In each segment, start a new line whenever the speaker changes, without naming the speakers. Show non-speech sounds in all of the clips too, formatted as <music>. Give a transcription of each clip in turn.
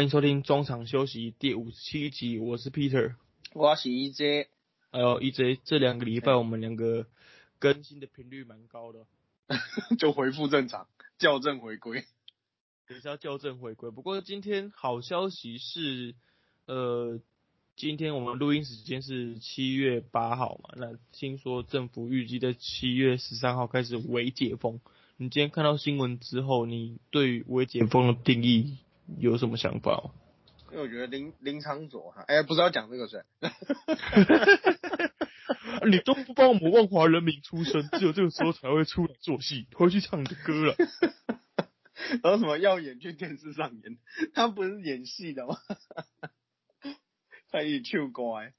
欢迎收听中场休息第五十七集，我是 Peter，
我是 EJ，
还有 EJ。这两个礼拜我们两个更新的频率蛮高的，<laughs>
就恢复正常，校正回归，
也是要校正回归。不过今天好消息是，呃，今天我们录音时间是七月八号嘛，那听说政府预计在七月十三号开始微解封。你今天看到新闻之后，你对微解封的定义有什么想法？
因为我觉得林林昌佐哈，哎，不是要讲这个是？<laughs>
你都不帮我们万华人民出声，只有这个时候才会出来做戏，回去唱你的歌了。<laughs>
然后什么要演去电视上演？他不是演戏的吗？他一去乖。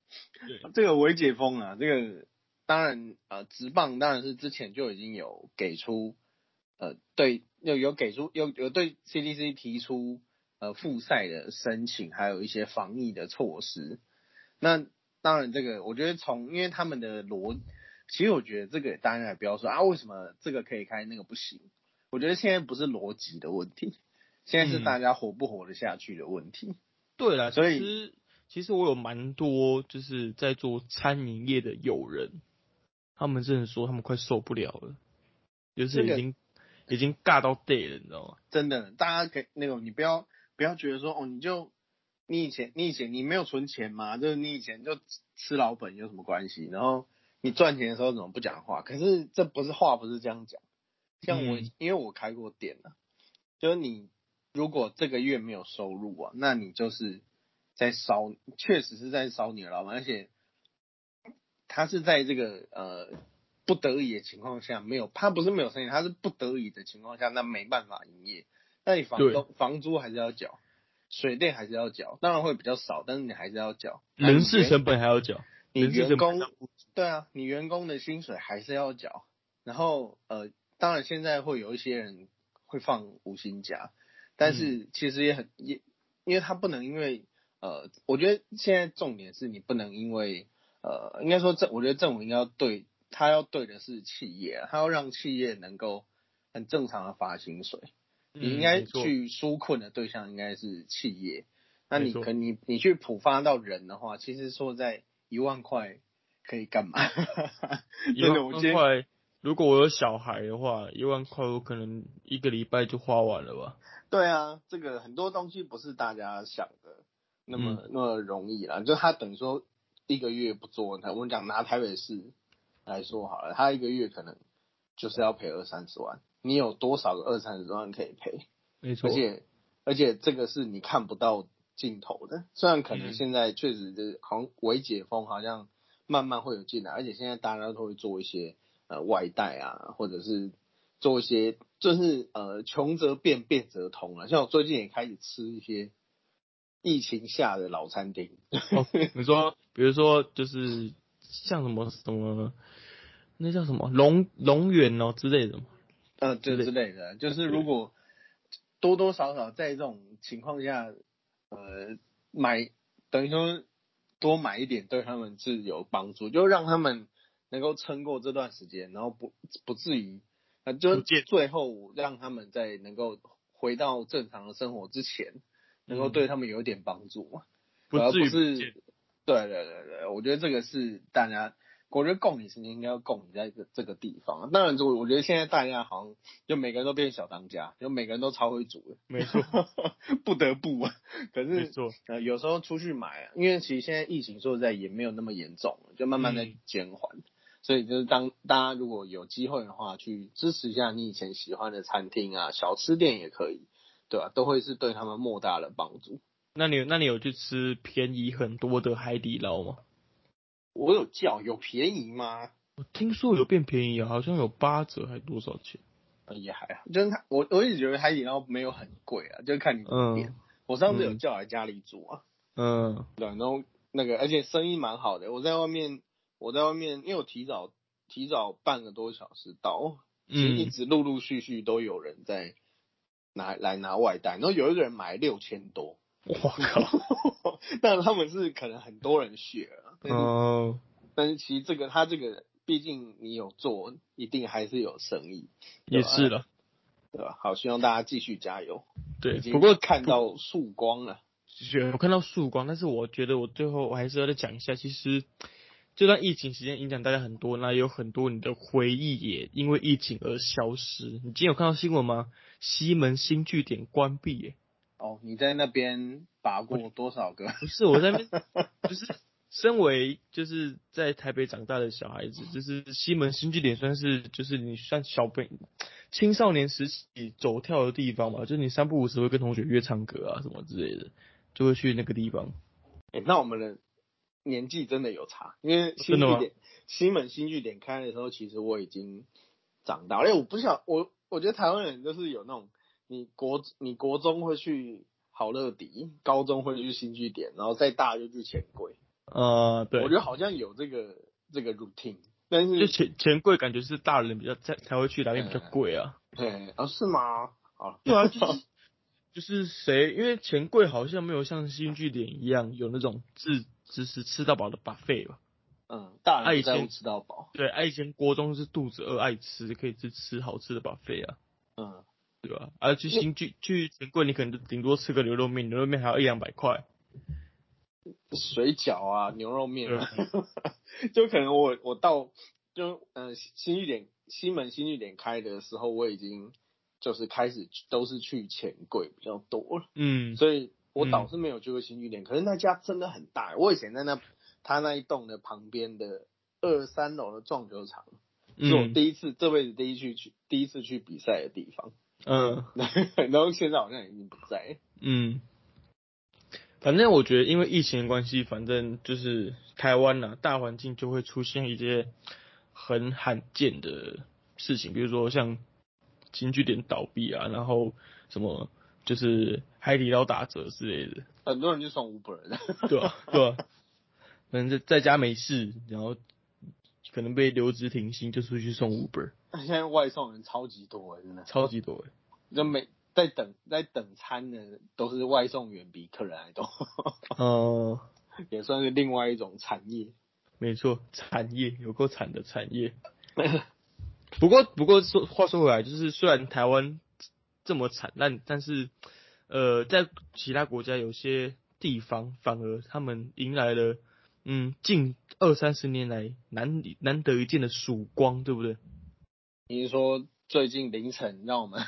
对，这个微解封啊，这个当然呃，直棒当然是之前就已经有给出。呃，对，有有给出有有对 CDC 提出呃复赛的申请，还有一些防疫的措施。那当然，这个我觉得从因为他们的逻，其实我觉得这个当然也不要说啊，为什么这个可以开，那个不行？我觉得现在不是逻辑的问题，现在是大家活不活得下去的问题。
对了，所以其实我有蛮多就是在做餐饮业的友人，他们真的说他们快受不了了，就是已经。已经尬到 day 了，你知道吗？
真的，大家给那种你不要不要觉得说哦，你就你以前你以前你没有存钱嘛，就是你以前就吃老本有什么关系？然后你赚钱的时候怎么不讲话？可是这不是话，不是这样讲。像我，因为我开过店啊，就是你如果这个月没有收入啊，那你就是在烧，确实是在烧你的老板，而且他是在这个呃。不得已的情况下，没有他不是没有生意，他是不得已的情况下，那没办法营业。那你房东房租还是要缴，水电还是要缴，当然会比较少，但是你还是要缴。
人事成本还要缴，
你员工对啊，你员工的薪水还是要缴。然后呃，当然现在会有一些人会放五薪假，但是其实也很也，因为他不能因为呃，我觉得现在重点是你不能因为呃，应该说政，我觉得政府应该要对。他要对的是企业，他要让企业能够很正常的发薪水。你应该去纾困的对象应该是企业。那你可你你去普发到人的话，其实说在一万块可以干嘛？<laughs>
一万块，如果我有小孩的话，一万块我可能一个礼拜就花完了吧？
对啊，这个很多东西不是大家想的那么那么容易啦。就他等于说一个月不做，我们讲拿台北市。来说好了，他一个月可能就是要赔二三十万，你有多少个二三十万可以赔？
没错，
而且而且这个是你看不到尽头的。虽然可能现在确实就是好像微解封，好像慢慢会有进来，而且现在大家都会做一些呃外带啊，或者是做一些就是呃穷则变，变则通了。像我最近也开始吃一些疫情下的老餐厅。
你说，比如说就是像什么什么。那叫什么龙龙源哦之类的嘛，
嗯，<laughs> 对。之类的，就是如果多多少少在这种情况下，呃，买等于说多买一点对他们是有帮助，就让他们能够撑过这段时间，然后不不至于，呃，就最后让他们在能够回到正常的生活之前，能够对他们有一点帮助嘛，而
不至于，
对对对对，我觉得这个是大家。我觉得供你时间应该要供你在这这个地方。当然，我我觉得现在大家好像就每个人都变小当家，就每个人都超会煮的。
没错，<laughs>
不得不。可是，呃，有时候出去买，因为其实现在疫情说实在也没有那么严重，就慢慢在减缓。所以就是当大家如果有机会的话，去支持一下你以前喜欢的餐厅啊、小吃店也可以，对吧？都会是对他们莫大的帮助。
那你那你有去吃便宜很多的海底捞吗？
我有叫，有便宜吗？
我听说有变便宜啊，好像有八折还多少钱？
也还好，就是他，我我一直觉得海底捞没有很贵啊，就看你怎么点。我上次有叫来家里煮啊，嗯，对，然后那个而且生意蛮好的，我在外面我在外面，因为我提早提早半个多小时到，其实一直陆陆续续都有人在拿来拿外带，然后有一个人买六千多。
我靠！<laughs>
但他们是可能很多人学了，嗯，但是其实这个他这个，毕竟你有做，一定还是有生意，
也是了，
对吧？好，希望大家继续加油。
对不过
看到曙光了。
我看到曙光，但是我觉得我最后我还是要再讲一下，其实这段疫情时间影响大家很多，那有很多你的回忆也因为疫情而消失。你今天有看到新闻吗？西门新据点关闭耶。
哦，你在那边拔过多少个？
不是我在那边，<laughs> 就是身为就是在台北长大的小孩子，就是西门新据点算是就是你算小朋青少年时期走跳的地方嘛，就是你三不五时会跟同学约唱歌啊什么之类的，就会去那个地方。
哎、那我们的年纪真的有差，因为新据点西门新据点开的时候，其实我已经长大了。哎，我不想我我觉得台湾人就是有那种，你国你国中会去好乐迪，高中会去新据点，然后再大就去钱柜。
呃，对
我觉，得好像有这个这个 routine，但是
就是钱钱柜感觉是大人比较才才会去，哪边比较贵啊？
对啊是吗？啊，
对啊，就是 <laughs> 就是谁，因为钱柜好像没有像新据点一样有那种自只是吃到饱的 buffet 吧？
嗯，大人不在吃到饱，
对，啊，以前国中是肚子饿爱吃，可以去吃好吃的 buffet 啊，
嗯，
对吧？而、去新去去钱柜，你可能就顶多吃个牛肉面，牛肉面还要一两百块。
水饺啊，牛肉面啊，<laughs> 就可能我我到就呃新一点西门新一点开的时候，我已经就是开始都是去钱柜比较多了，
嗯，
所以我倒是没有去过新一点，可是那家真的很大，我以前在那他那一栋的旁边的二三楼的撞球场，是我
嗯
第一次这辈子第一去去第一次去比赛的地方，
嗯。<laughs>
然后现在好像已经不在，
嗯，反正我觉得因为疫情的关系，反正就是台湾呐、大环境就会出现一些很罕见的事情，比如说像新据点倒闭啊，然后什么就是海底捞打折之类的，
很多人就送 Uber 的，
对啊、对啊、反正在在家没事，然后可能被留职停薪，就出去送 Uber，
现在外送人超级多欸真的。
超级多欸
就每在等在等餐的都是外送员比客人还多，
呃，<laughs>
也算是另外一种产业。
没错，产业有够惨的产业。<laughs> 不过，不过说话说回来，就是虽然台湾这么惨，但但是，呃，在其他国家有些地方反而他们迎来了，嗯，近二三十年来难难得一见的曙光，对不对？
你是说最近凌晨让我们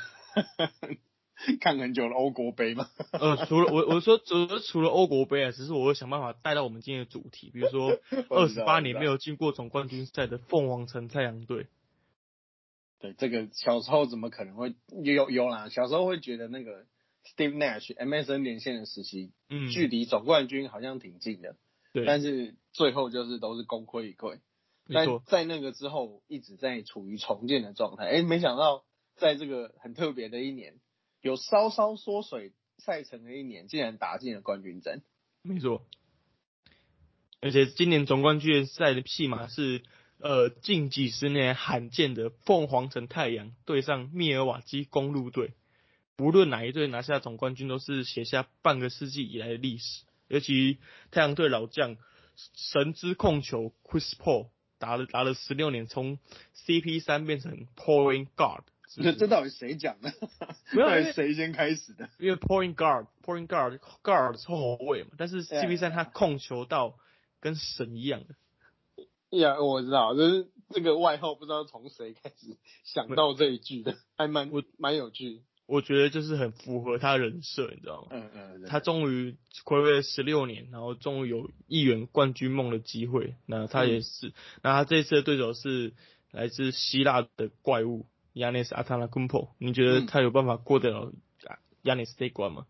<laughs> 看很久的欧国杯吗？<laughs>
呃，除了我我说除了除了欧国杯啊，只是我会想办法带到我们今天的主题，比如说二十八年没。有进过总冠军赛的凤凰城太阳队。
对，这个小时候怎么可能会有有啦？小时候会觉得那个 Steve Nash MSN 连线的时期，
嗯，
距离总冠军好像挺近的，
对，
但是最后就是都是功亏一篑。但
没错，
在那个之后，一直在处于重建的状态。哎，没想到在这个很特别的一年，有稍稍缩水赛程的一年，竟然打进了冠军战。
没错。而且今年总冠军赛的戏码是，呃，近几十年罕见的凤凰城太阳对上密尔瓦基公路队。无论哪一队拿下总冠军，都是写下半个世纪以来的历史。尤其太阳队老将神之控球 Chris Paul 打了打了十六年，从 CP 三变成 Point Guard，是是
这 <laughs> 这到底谁讲的？
没有 <laughs>
谁先开始的？
因为 point guard point guard guard 是后卫嘛，但是 CP 三他控球到跟神一样的，
呀，我知道，就是这个外号不知道从谁开始想到这一句的，还蛮
我
蛮有趣。
我觉得就是很符合他人设，你知道吗？
嗯嗯，
他终于暌违了十六年，然后终于有一圆冠军梦的机会。那他也是，那他这次的对手是来自希腊的怪物 Yanis a t a a k u m p o 你觉得
嗯
他有办法过得了 Yanis 这一关吗？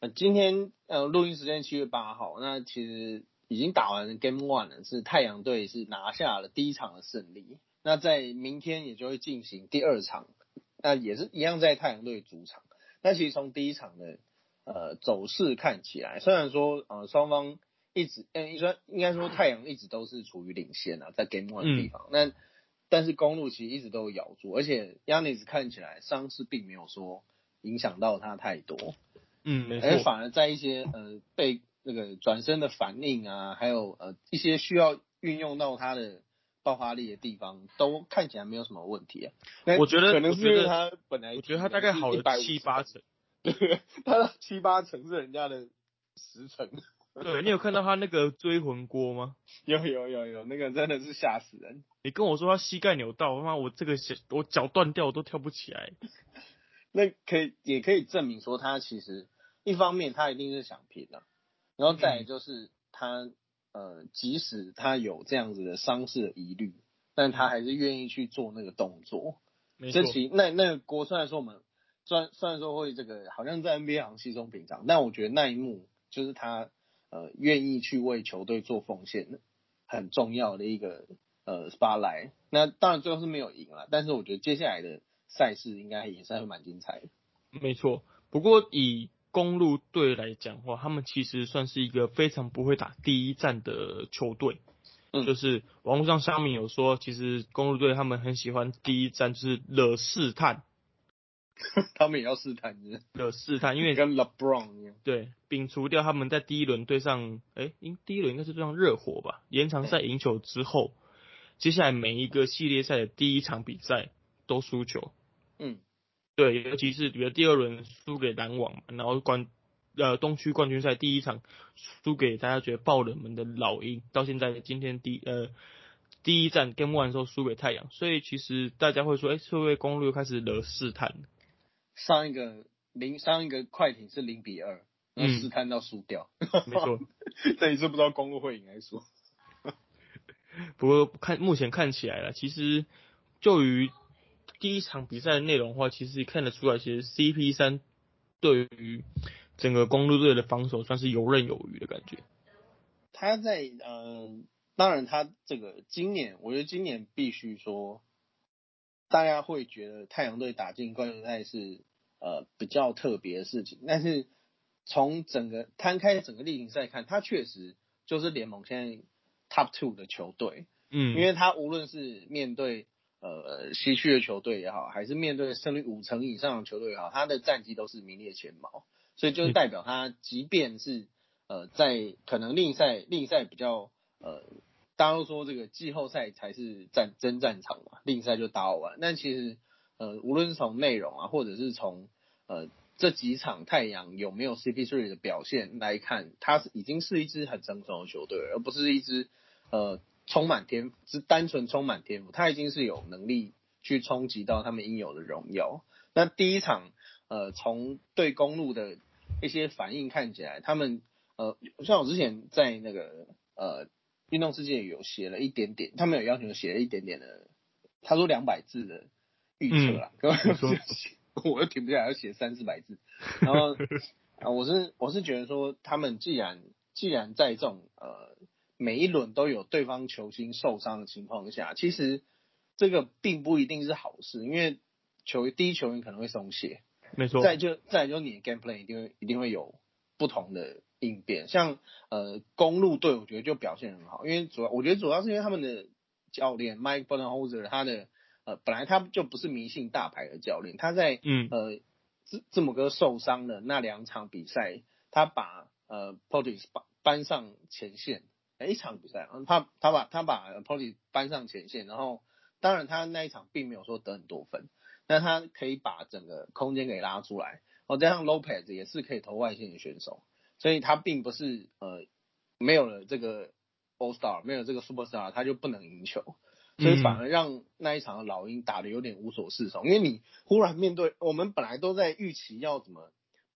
呃，今天呃录音时间七月八号，那其实已经打完 Game One 了，是太阳队是拿下了第一场的胜利。那在明天也就会进行第二场，那也是一样在太阳队主场。那其实从第一场的呃走势看起来，虽然说呃双方一直嗯，应该应该说太阳一直都是处于领先啊，在 Game One 的地方，那、但是公路其实一直都有咬住，而且 Yanis 看起来伤势并没有说影响到他太多。
嗯，没错，
而反而在一些呃被那个转身的反应啊，还有呃一些需要运用到他的爆发力的地方，都看起来没有什么问题啊。
我觉得
可能是因为他本来
我觉得他大概好了七八成。<laughs>
对他的七八成是人家的十成。
对你有看到他那个追魂锅吗？<laughs>
有有有有，那个真的是吓死人。
你跟我说他膝盖扭到，他妈我这个脚我脚断掉我都跳不起来。<laughs>
那可以也可以证明说他其实一方面他一定是想拼的，然后再就是他呃即使他有这样子的伤势的疑虑，但他还是愿意去做那个动作。这，其那那个锅虽然说我们虽然虽然说会这个好像在 NBA 好像稀松平常，但我觉得那一幕就是他呃愿意去为球队做奉献的很重要的一个呃 spotlight。那当然最后是没有赢了，但是我觉得接下来的赛事应该也是会蛮精彩的。
没错。不过以公路队来讲话，他们其实算是一个非常不会打第一战的球队。
嗯
就是网络上乡民有说，其实公路队他们很喜欢第一战就是惹试探，<laughs>
他们也要试探，就是
惹试探，因为
跟 LeBron 一样。
对，摒除掉他们在第一轮对上，哎、应第一轮应该是对上热火吧，延长赛赢球之后，接下来每一个系列赛的第一场比赛都输球。
嗯，
对，尤其是比如第二轮输给篮网，然后冠呃东区冠军赛第一场输给大家觉得爆冷门的老鹰，到现在今天第呃第一站 Game One 的时候输给太阳，所以其实大家会说，哎、会不会公路又开始惹试探？
上一个零上一个快艇是零比二，然后
嗯
试探到输掉。
没错。<laughs>
这一次不知道公路会赢还是输。<laughs>
不过看目前看起来了，其实就于第一场比赛的内容的话，其实看得出来，其实 CP 三对于整个公路队的防守算是游刃有余的感觉。
他在呃，当然他这个今年，我觉得今年必须说，大家会觉得太阳队打进冠军赛是呃比较特别的事情，但是从整个摊开整个例行赛看，他确实就是联盟现在 top two 的球队，
嗯，
因为他无论是面对呃西区的球队也好，还是面对胜率五成以上的球队也好，他的战绩都是名列前茅，所以就代表他即便是呃在可能另一赛另一赛比较呃。大家都说这个季后赛才是战真战场嘛，另一赛就打好玩。但其实，呃，无论是从内容啊，或者是从呃这几场太阳有没有 CP3 的表现来看，他是已经是一支很成熟的球队，而不是一支呃充满天赋，是单纯充满天赋，他已经是有能力去冲击到他们应有的荣耀。那第一场呃从对公路的一些反应看起来，他们呃像我之前在那个呃运动世界有写了一点点，他们有要求写了一点点的，他说两百字的预测啦，根本
没错
我又停不下来，要写三四百字。然后啊，我是我是觉得说，他们既然既然在这种呃每一轮都有对方球星受伤的情况下，其实这个并不一定是好事，因为球第一球员可能会松懈，
没错，
再就再就你的 game plan 一定会一定会有不同的应变，像呃公路队，我觉得就表现很好，因为主要我觉得主要是因为他们的教练 Mike Budenholzer 他的呃本来他就不是迷信大牌的教练，他在
嗯
呃字字母哥受伤的那两场比赛，他把呃 Portis 搬搬上前线，哎一场比赛，嗯他他把他把 Portis 搬上前线，然后当然他那一场并没有说得很多分，但他可以把整个空间给拉出来。哦，加上 Lopez 也是可以投外线的选手，所以他并不是呃没有了这个 All Star，没有这个 Super Star，他就不能赢球，所以反而让那一场的老鹰打的有点无所适从，因为你忽然面对我们本来都在预期要怎么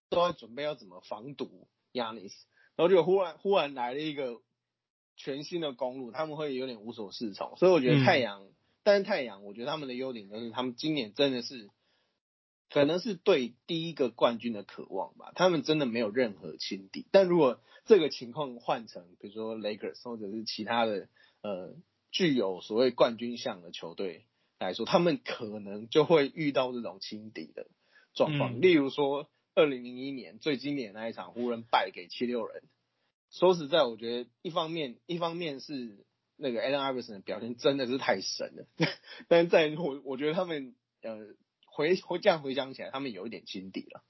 都在准备要怎么防堵 Yanis，然后就忽然忽然来了一个全新的公路，他们会有点无所适从，所以我觉得太阳，但是太阳我觉得他们的优点就是他们今年真的是。可能是对第一个冠军的渴望吧，他们真的没有任何轻敌。但如果这个情况换成，比如说 Lakers 或者是其他的呃具有所谓冠军相的球队来说，他们可能就会遇到这种轻敌的状况。
嗯
例如说，二零零一年最经典的那一场，湖人败给七六人。说实在，我觉得一方面一方面是那个 Allen Iverson 的表现真的是太神了，<laughs> 但是在我我觉得他们呃。回回这样回想起来，他们有一点轻敌了，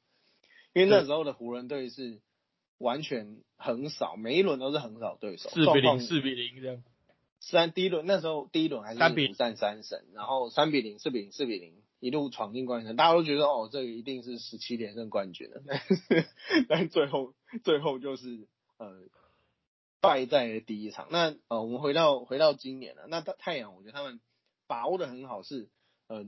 因为那时候的湖人队是完全横扫，每一轮都是横扫对手，
四比零，四比零这样。
三第一轮那时候第一轮还是
3比
五战三胜，然后三比零、四比零、四比零，一路闯进冠军赛，大家都觉得哦，这个一定是十七连胜冠军了，但 <laughs> 是但最后最后就是呃败在了第一场。那呃我们回到回到今年了，那太阳我觉得他们把握的很好，是呃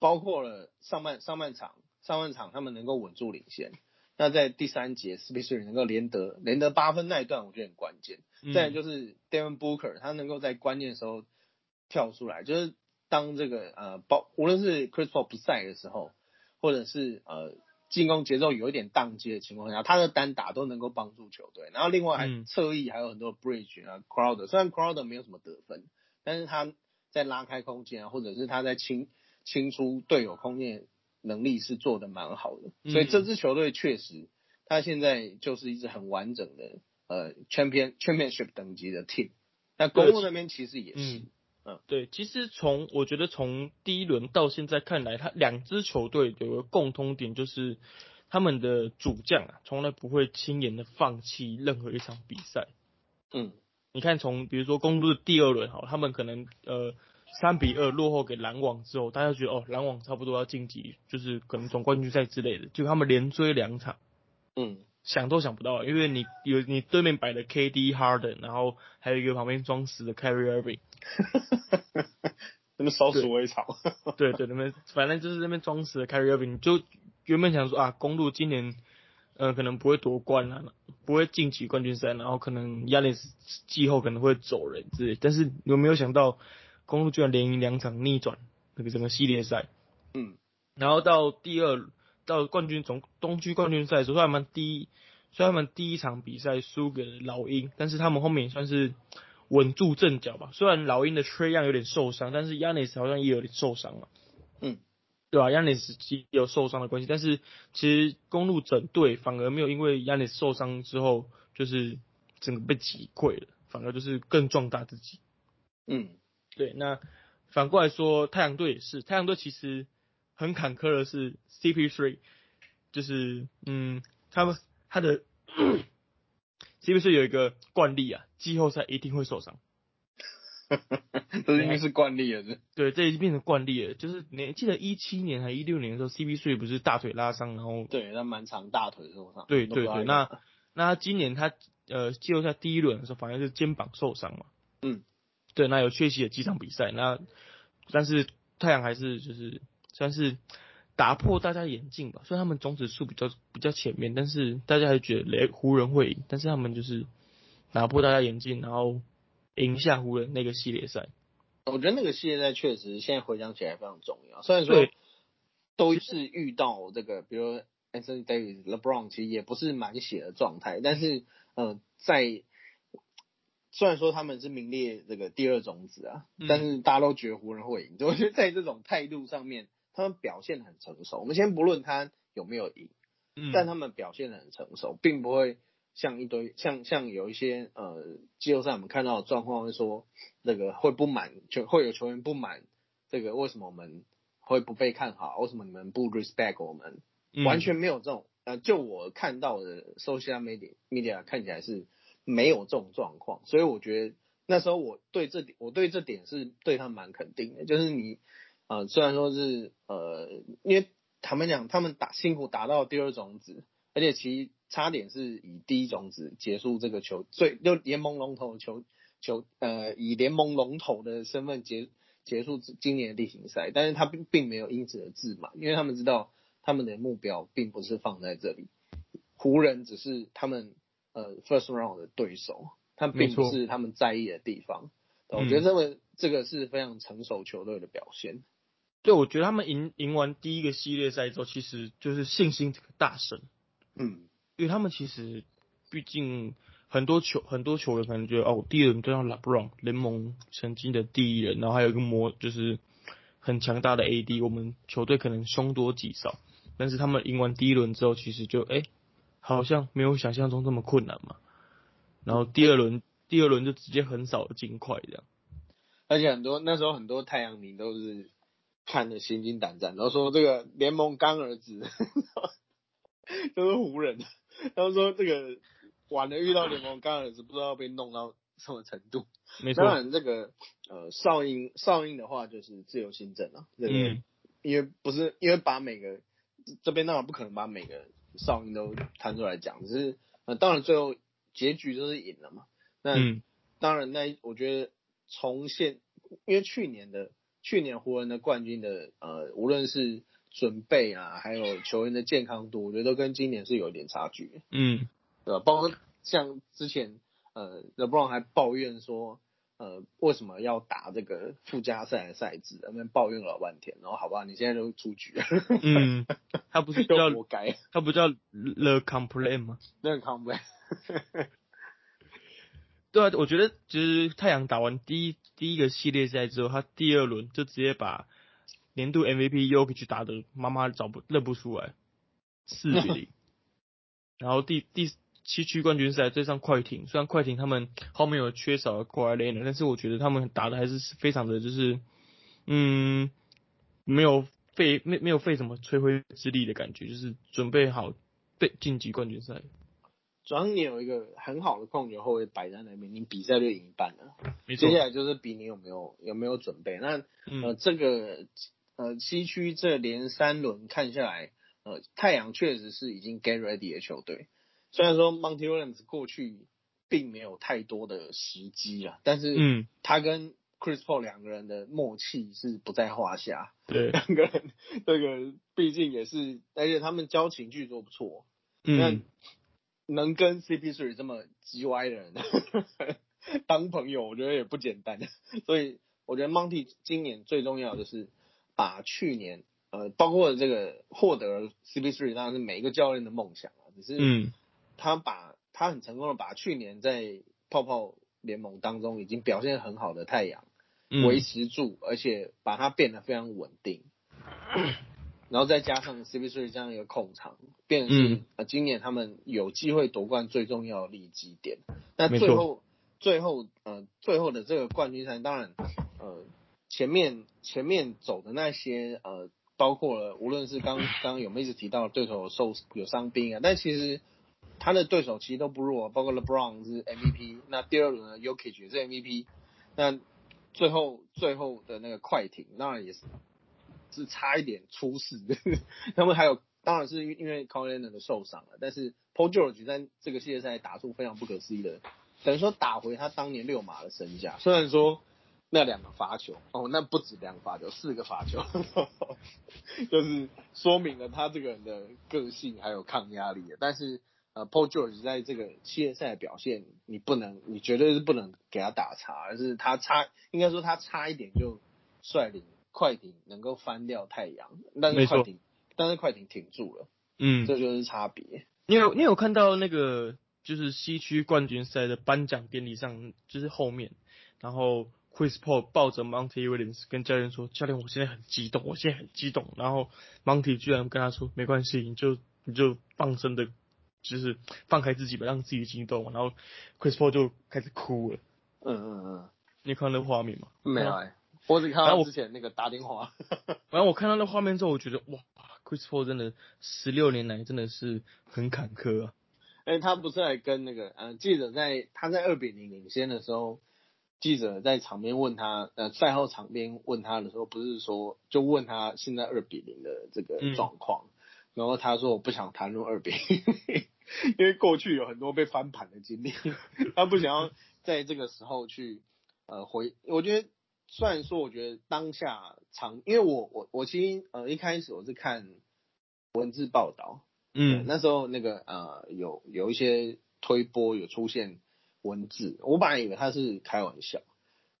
包括了上半上半场上半场他们能够稳住领先，那在第三节 s p e c i a l 能够连得连得八分那一段，我觉得很关键。再就是 Devin Booker 他能够在关键时候跳出来，就是。当这个呃，包无论是 Chris Paul 不在的时候，或者是呃进攻节奏有一点宕机的情况下，他的单打都能够帮助球队。然后另外还侧翼还有很多 Bridge 啊，Crowder，虽然 Crowder 没有什么得分，但是他在拉开空间啊，或者是他在清清出队友空间能力是做的蛮好的。所以这支球队确实，他现在就是一支很完整的呃 Champion Championship 等级的 team。那公路那边其实也是。
嗯，对，其实从我觉得从第一轮到现在看来，他两支球队有个共通点，就是他们的主将啊，从来不会轻言的放弃任何一场比赛。
嗯，
你看从比如说公路的第二轮哈，他们可能呃三比二落后给篮网之后，大家觉得哦篮网差不多要晋级，就是可能总冠军赛之类的，就他们连追两场。
嗯。
想都想不到，因为你有你对面摆的 KD Harden，然后还有一个旁边装死的 Carry Irving，
那么烧鼠尾草。
对对，那边反正就是那边装死的 Carry Irving，就原本想说啊，公路今年呃可能不会夺冠啊，不会晋级冠军赛，然后可能亚历斯季后可能会走人之类，但是有没有想到公路居然连赢两场逆转那个整个系列赛？
嗯，
然后到第二。到冠军总东区冠军赛的时候，他们第一，虽然他们第一场比赛输给了老鹰，但是他们后面也算是稳住阵脚吧。虽然老鹰的 Trey Young 有点受伤，但是 Yanis 好像也有点受伤了。
嗯，
对吧？Yanis 也有受伤的关系，但是其实公路整队反而没有因为 Yanis 受伤之后就是整个被击溃了，反而就是更壮大自己。
嗯，
对。那反过来说，太阳队也是，太阳队其实。很坎坷的是，CP3，就是嗯，他们他的 CP3 有一个惯例啊，季后赛一定会受伤，<laughs>
这应该是惯例了，
对，这已经变成惯例了。就是你记得一七年还一六年的时候，CP3 不是大腿拉伤，然后
对，那蛮长大腿受伤，
对对对，那那今年他呃季后赛第一轮的时候，反而是肩膀受伤嘛，
嗯，
对，那有缺席了几场比赛，那但是太阳还是就是。算是打破大家眼镜吧。虽然他们种子数比较比较前面，但是大家还觉得雷湖人会赢。但是他们就是打破大家眼镜，然后赢下湖人那个系列赛。
我觉得那个系列赛确实现在回想起来非常重要。虽然说都是遇到这个，比如 Anthony Davis、LeBron，其实也不是满血的状态。但是呃，在虽然说他们是名列这个第二种子啊，但是大家都觉得湖人会赢。<laughs> 我觉得在这种态度上面。他们表现很成熟，我们先不论他有没有赢，
嗯，
但他们表现的很成熟，并不会像一堆像像有一些呃季后赛我们看到的状况，会说那个会不满，就会有球员不满这个为什么我们会不被看好，为什么你们不 respect 我们，完全没有这种呃，就我看到的 social media media 看起来是没有这种状况，所以我觉得那时候我对这点我对这点是对他蛮肯定的，就是你。呃，虽然说是呃，因为他们讲他们打辛苦打到第二种子，而且其差点是以第一种子结束这个球，最就联盟龙头球球呃以联盟龙头的身份结结束今年的例行赛，但是他并并没有因此而自满，因为他们知道他们的目标并不是放在这里，湖人只是他们呃 first round 的对手，他并不是他们在意的地方，我觉得这么这个是非常成熟球队的表现。
对，我觉得他们赢赢完第一个系列赛之后，其实就是信心大升。
嗯，
因为他们其实毕竟很多球很多球员可能觉得哦，第一轮对上 LeBron 联盟曾经的第一人，然后还有一个魔就是很强大的 AD，我们球队可能凶多吉少。但是他们赢完第一轮之后，其实就哎，好像没有想象中这么困难嘛。然后第二轮第二轮就直接横扫了金块这样。
而且很多那时候很多太阳迷都是。看的心惊胆战，然后说这个联盟干儿子都是湖人，然后说这个晚了遇到联盟干儿子，不知道被弄到什么程度。
没错，
当然这个呃少英少英的话就是自由新政啊，这个因为不是因为把每个这边当然不可能把每个哨音都摊出来讲，只是呃当然最后结局就是赢了嘛。那、
嗯
当然那我觉得从现因为去年的去年湖人的冠军的呃无论是准备啊，还有球员的健康度，我觉得都跟今年是有一点差距。
嗯
对吧？包括像之前呃，LeBron 还抱怨说，呃，为什么要打这个附加赛的赛制？那边抱怨了老半天，然后好吧，你现在就出局了，
嗯，<laughs> 他不是叫
就活该，
他不叫 The Complain 吗？
那个 complain，
对啊，我觉得就是太阳打完第一第一个系列赛之后，他第二轮就直接把年度 MVP Yokic 打的妈妈找不认不出来，四比零。<laughs> 然后第第七区冠军赛对上快艇，虽然快艇他们后面有缺少了 k a w h i Leonard，但是我觉得他们打的还是非常的就是，嗯，没有费没没有费什么吹灰之力的感觉，就是准备好被晋级冠军赛。
主要你有一个很好的控球后卫摆在那边，你比赛就赢一半了。
没错
接，下来就是比你有没有有没有准备。那呃，
嗯
这个呃西区这连三轮看下来，呃，太阳确实是已经 get ready 的球队。虽然说 Monty Williams 过去并没有太多的时机啊，但是
嗯，
他跟 Chris Paul 两个人的默契是不在话下。
对，<laughs>
两个人这个毕竟也是，而且他们交情据说不错。
嗯，
能跟 CP3 这么叽歪的人 <laughs> 当朋友，我觉得也不简单。<laughs> 所以我觉得 Monty 今年最重要的就是把去年呃，包括这个获得 CP3 当然是每一个教练的梦想啊，只是
嗯，
他把他很成功的把去年在泡泡联盟当中已经表现很好的太阳
嗯
维持住，而且把它变得非常稳定。然后再加上 CP3 这样一个控场，变成是、今年他们有机会夺冠最重要的利基点。那最后最后呃最后的这个冠军赛，当然呃前面前面走的那些呃包括了无论是刚刚刚有没有一直提到对手有受有伤兵啊，但其实他的对手其实都不弱，包括 LeBron 是 MVP，那第二轮的 Yokic 也是 MVP，那最后最后的那个快艇当然也是是差一点出事，他们还有当然是因为 c o l i n 的受伤了，但是 Paul George 在这个系列赛打出非常不可思议的，等于说打回他当年六马的身价，虽然说。那两个罚球哦，那不止两个罚球，四个罚球，<laughs> 就是说明了他这个人的个性还有抗压力。但是呃，Paul George 在这个系列赛的表现，你不能，你绝对是不能给他打叉，而是他差，应该说他差一点就率领快艇能够翻掉太阳，但是快艇，但是快艇挺住了，
嗯，
这就是差别。
你有你有看到那个就是西区冠军赛的颁奖典礼上，就是后面，然后 Chris Paul 抱着 Monty Williams 跟教练说：“教练，我现在很激动，我现在很激动。”然后 Monty 居然跟他说：“没关系，你就你就放声的，就是放开自己吧，让自己激动。”然后 Chris Paul 就开始哭了。
嗯嗯嗯
你有看到那个画面吗？
嗯，没有哎、我只看到之前那个打电话。<laughs>
反正我看到那画面之后，我觉得哇，Chris Paul 真的十六年来真的是很坎坷啊。
哎、他不是来跟那个呃记者在他在二比零领先的时候，记者在场边问他，呃赛后场边问他的时候，不是说就问他现在二比零的这个
嗯
状况，然后他说我不想谈论二比零，因为过去有很多被翻盘的经历，<laughs> 他不想要在这个时候去呃回，我觉得。虽然说，我觉得当下场，因为我我我其实呃一开始我是看文字报道，
嗯
那时候那个呃有有一些推波有出现文字，我本来以为他是开玩笑，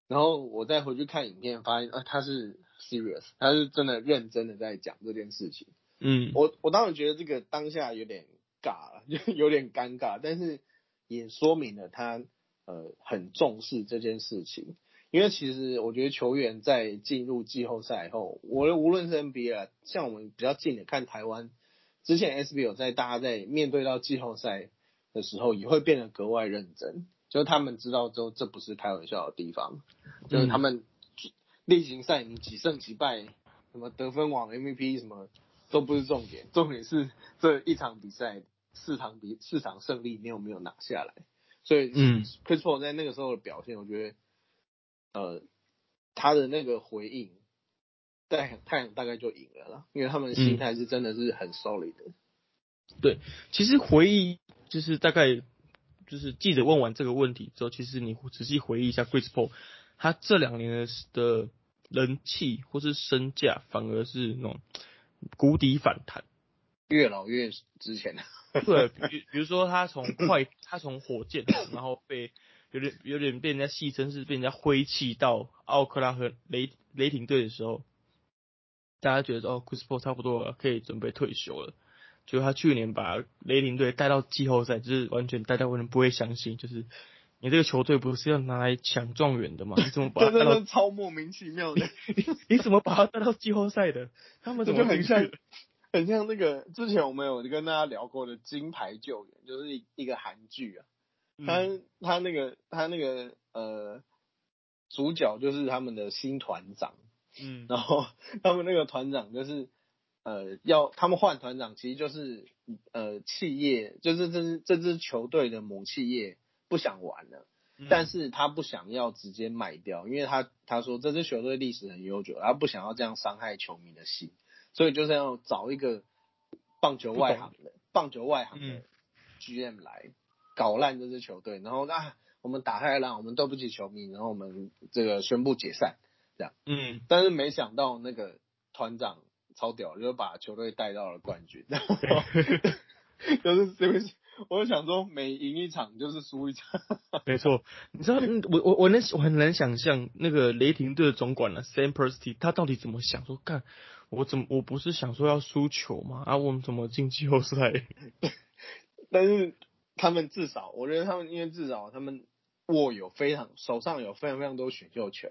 然后我再回去看影片，发现呃他是 serious，他是真的认真的在讲这件事情。
嗯
我我当然觉得这个当下有点尬了，就 <laughs> 有点尴尬，但是也说明了他呃很重视这件事情。因为其实我觉得球员在进入季后赛后，我无论是 NBA 啊，像我们比较近的看台湾，之前 SBL 在大家在面对到季后赛的时候，也会变得格外认真，就是他们知道之后这不是开玩笑的地方，就是他们例行赛你几胜几败，什么得分王 MVP 什么都不是重点，重点是这一场比赛四场比四场胜利你有没有拿下来，所以
嗯。
Chris Paul 在那个时候的表现，我觉得。呃，他的那个回应太太阳大概就赢了啦，因为他们心态是真的是很 solid 的。
对，其实回忆就是大概就是记者问完这个问题之后，其实你仔细回忆一下 Chris Paul，他这两年的的人气或是身价反而是那种谷底反弹。
越老越值钱。
对，<laughs> 比比如说他从快，他从火箭，然后被有点有点被人家戏称是被人家挥弃到奥克拉和雷雷霆队的时候，大家觉得哦，Chris Paul 差不多了，可以准备退休了。就他去年把雷霆队带到季后赛，就是完全大家完全不会相信，就是你这个球队不是要拿来抢状元的吗？你怎么把他 <laughs> 带到
超莫名其妙的？
你怎么把他带到季后赛的？他们怎么
很像？<laughs> 很像那个之前我们有跟大家聊过的金牌救援，就是一一个韩剧啊。他他那个他那个呃主角就是他们的新团长，
嗯，
然后他们那个团长就是呃要他们换团长，其实就是呃企业就是这支这支球队的母企业不想玩了，但是他不想要直接卖掉，因为他他说这支球队历史很悠久，他不想要这样伤害球迷的心。所以就是要找一个棒球外行的棒球外行的 GM 来搞烂这支球队，然后啊，我们打开浪，我们对不起球迷，然后我们这个宣布解散，这样。
嗯。
但是没想到那个团长超屌，就把球队带到了冠军。<laughs> 就是这个，我就想说，每赢一场就是输一场。<laughs>
没错，你知道，我我我能我很难想象那个雷霆队的总管呢，Sam p e r s t y 他到底怎么想？说干。我怎么我不是想说要输球吗？啊，我们怎么进季后赛？<laughs>
但是他们至少，我觉得他们因为至少他们握有非常手上有非常非常多选秀权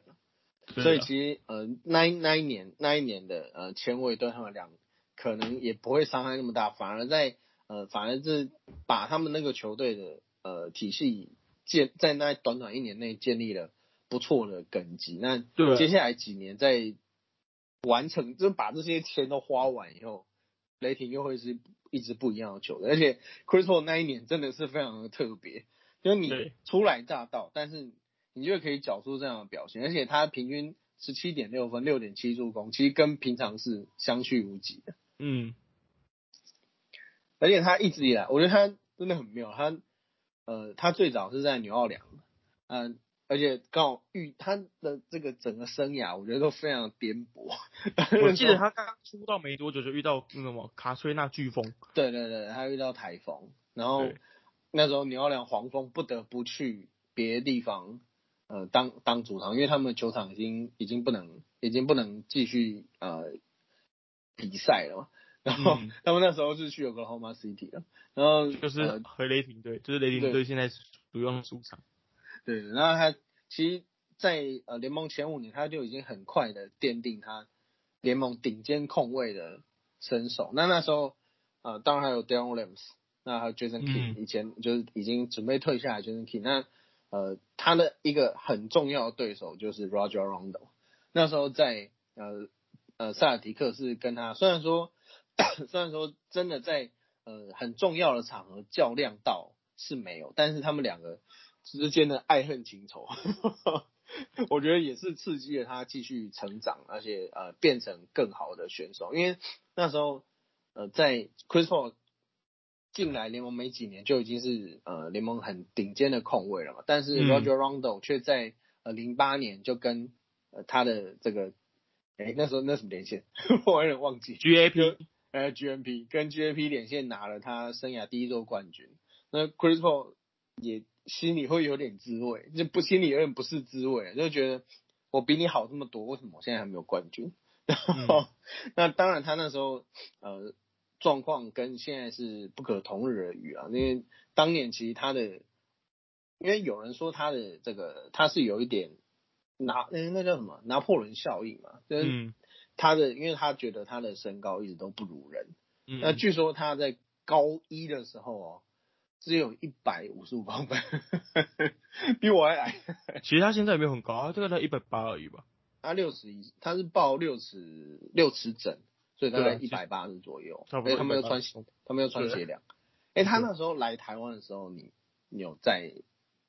所以其实呃那那一年那一年的呃签位对他们两可能也不会伤害那么大，反而在呃反而是把他们那个球队的呃体系建在那短短一年内建立了不错的根基。那接下来几年在完成，就把这些钱都花完以后，雷霆又会是一支不一样的球队。而且 Chris Paul 那一年真的是非常的特别，就是你初来乍到，但是你就可以缴出这样的表现，而且他平均十七点六分、六点七助攻，其实跟平常是相去无几的。
嗯，
而且他一直以来，我觉得他真的很妙。他呃，他最早是在纽奥良，嗯。而且刚好遇他的这个整个生涯，我觉得都非常颠簸。
我记得 <laughs> 他刚出道没多久就遇到那什么卡崔娜飓风。
对对对，他遇到台风，然后那时候纽奥良黄蜂不得不去别的地方，呃，当当主场，因为他们球场已经已经不能已经不能继续呃比赛了嘛。然后 <laughs> 他们那时候是去 Oklahoma City 了，然后
就是回雷霆队，就是雷霆队现在主用主场。
对，然后他其实，在呃联盟前五年，他就已经很快的奠定他联盟顶尖控卫的身手。那那时候，呃，当然还有 d a r r e n Williams，那还有 Jason King，以前就是已经准备退下来 Jason King。那呃，他的一个很重要的对手就是 Roger Rondo。那时候在呃呃萨尔提克是跟他，虽然说虽然说真的在呃很重要的场合较量到是没有，但是他们两个。之间的爱恨情仇，我觉得也是刺激了他继续成长，而且呃变成更好的选手。因为那时候呃在 Chris Paul 进来联盟没几年，就已经是呃联盟很顶尖的控卫了嘛。但是 Roger Rondo 却在呃零八年就跟呃他的这个哎那时候那什么连线，<laughs> 我有点忘记
GAP
呃 GMP 跟 GAP 连线拿了他生涯第一座冠军。那 Chris Paul 也。心里会有点滋味，就不心里有点不是滋味，就觉得我比你好这么多，为什么我现在还没有冠军？然后，<laughs> 那当然他那时候呃状况跟现在是不可同日而语啊，因为当年其实他的，因为有人说他的这个他是有一点拿那那叫什么拿破仑效应嘛，就是他的，因为他觉得他的身高一直都不如人，那据说他在高一的时候哦。只有一百五十五 <laughs> 公分，比我还矮。<laughs>
其实他现在也没有很高，他这个才一百八而已吧。
他六十一，他是报六尺六尺整，所以大概一百八十左右。
差不多。
他没有穿鞋，他没有穿鞋量。哎，他那时候来台湾的时候，你你有在？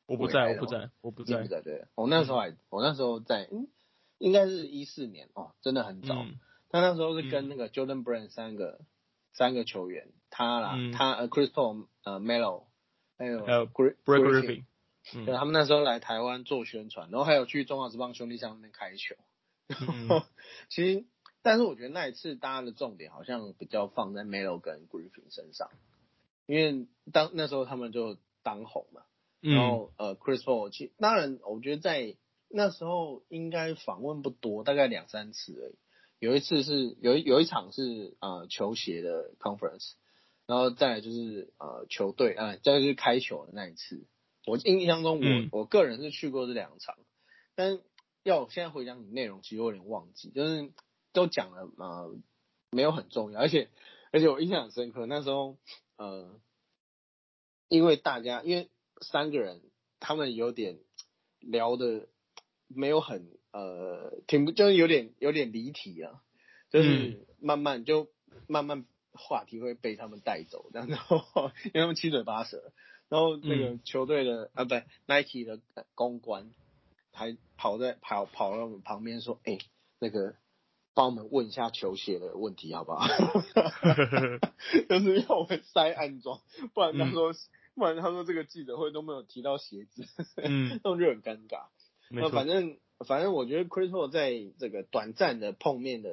我不在，我不在，我不在。
不在对。我那时候还，我那时候在，嗯，应该是一四年哦，真的很早。
嗯
他那时候是跟那个 Jordan Brand 三个、三个球员，他啦，
嗯
他呃 Chris Paul 呃 Melo 还有
还有 Brett
Griffin 对，他们那时候来台湾做宣传，然后还有去中华职棒兄弟象那边开球。
嗯 <laughs>
其实，但是我觉得那一次大家的重点好像比较放在 Melo 跟 Griffin 身上，因为当那时候他们就当红嘛。然
嗯
后呃，Chris Paul，其实当然我觉得在那时候应该访问不多，大概两三次而已。有一次是有一有一场是呃球鞋的 conference，然后再来就是呃球队啊、呃，再来就是开球的那一次。我印象中我、
嗯。
我个人是去过这两场，但要我现在回想你内容，其实我有点忘记，就是都讲了呃没有很重要，而且而且我印象很深刻，那时候呃因为大家因为三个人他们有点聊的没有很呃挺不就是有点有点离题啊，就是慢慢就慢慢话题会被他们带走，<laughs> 然后因为他们七嘴八舌，然后那个球队的、啊不对 Nike 的呃公关还跑在跑跑到我们旁边说，哎、那个帮我们问一下球鞋的问题好不好？<laughs> 就是要我们塞安装，不然他说、不然他说这个记者会都没有提到鞋子，
嗯，<laughs>
那种就很尴尬。那反，正反正我觉得 Chris Paul 在这个短暂的碰面的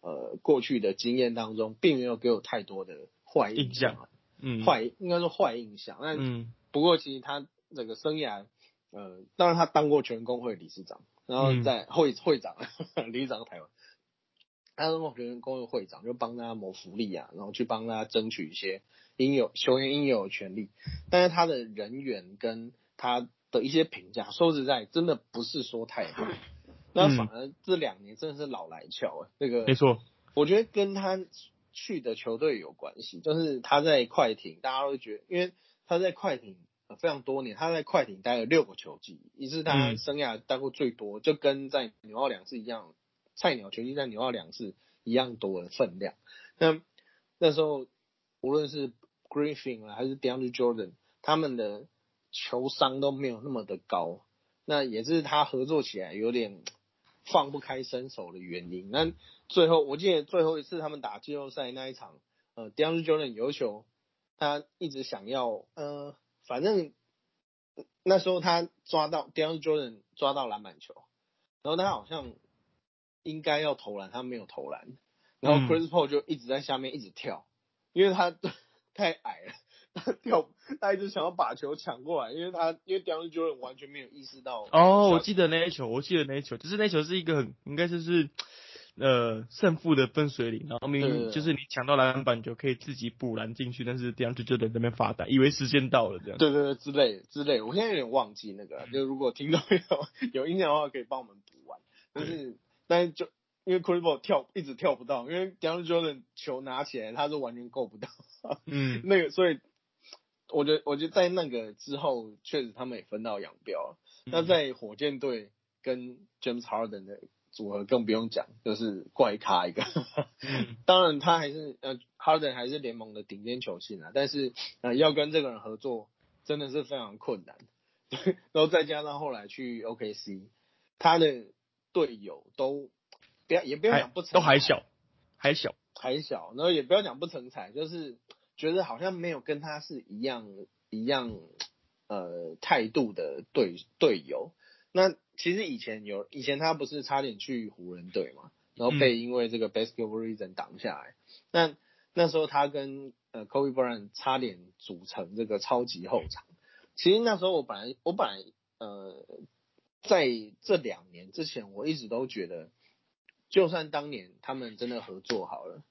呃过去的经验当中，并没有给我太多的坏印象啊，
嗯，
坏应该说坏印象。那、
嗯
不过其实他这个生涯，呃，当然他当过全工会理事长，然后在会会长、理事长台湾，他当过全工会会长，就帮大家谋福利啊，然后去帮大家争取一些应有球员应有的权利。但是他的人员跟他的一些评价，说实在，真的不是说太好。那反而这两年真的是老来俏啊，这个
没错，
我觉得跟他去的球队有关系，就是他在快艇，大家都觉得，因为他在快艇、呃非常多年，他在快艇待了六个球季，也是他
嗯。
生涯待过最多，就跟在纽奥良是一样，菜鸟球季在纽奥良是一样多的分量。那那时候无论是 Griffin 啊还是 DeAndre Jordan，他们的球商都没有那么的高，那也是他合作起来有点放不开身手的原因。那最后我记得最后一次他们打季后赛那一场，呃，DeAndre Jordan 有球，他一直想要，呃，反正那时候他抓到 DeAndre Jordan 抓到篮板球，然后他好像应该要投篮，他没有投篮，然后
嗯
Chris Paul 就一直在下面一直跳，因为他 <laughs> 太矮了。<laughs> 他跳，他一直想要把球抢过来，因为他因为 DeAndre Jordan 完全没有意识到
哦，我记得那一球，我记得那一球，就是那一球是一个很应该就是呃胜负的分水岭，然后明明就是你抢到篮板球可以自己补篮进去，但是这样就就在那边发呆，以为时间到了这样。
对对对，之类之类，我现在有点忘记那个，就如果听众有有印象的话，可以帮我们补完。但是但是就因为 Chris Paul 跳一直跳不到，因为 DeAndre Jordan 球拿起来他是完全够不到，
嗯 <laughs>
那个所以我觉得我觉得在那个之后，确实他们也分道扬镳了。那在火箭队跟 James Harden 的组合更不用讲，就是怪咖一个。
嗯 <laughs>
当然他还是呃 Harden 还是联盟的顶尖球星啊，但是呃要跟这个人合作真的是非常困难。<laughs> 然后再加上后来去 OKC，他的队友都不要也不要
还
讲不成
都还小，还小。
还小，然后也不要讲不成才，就是觉得好像没有跟他是一样一样呃态度的队队友。那其实以前有以前他不是差点去湖人队嘛，然后被因为这个 basketball reason 挡下来。那那时候他跟呃 Kobe Bryant 差点组成这个超级后场。其实那时候我本来我本来呃在这两年之前，我一直都觉得，就算当年他们真的合作好了，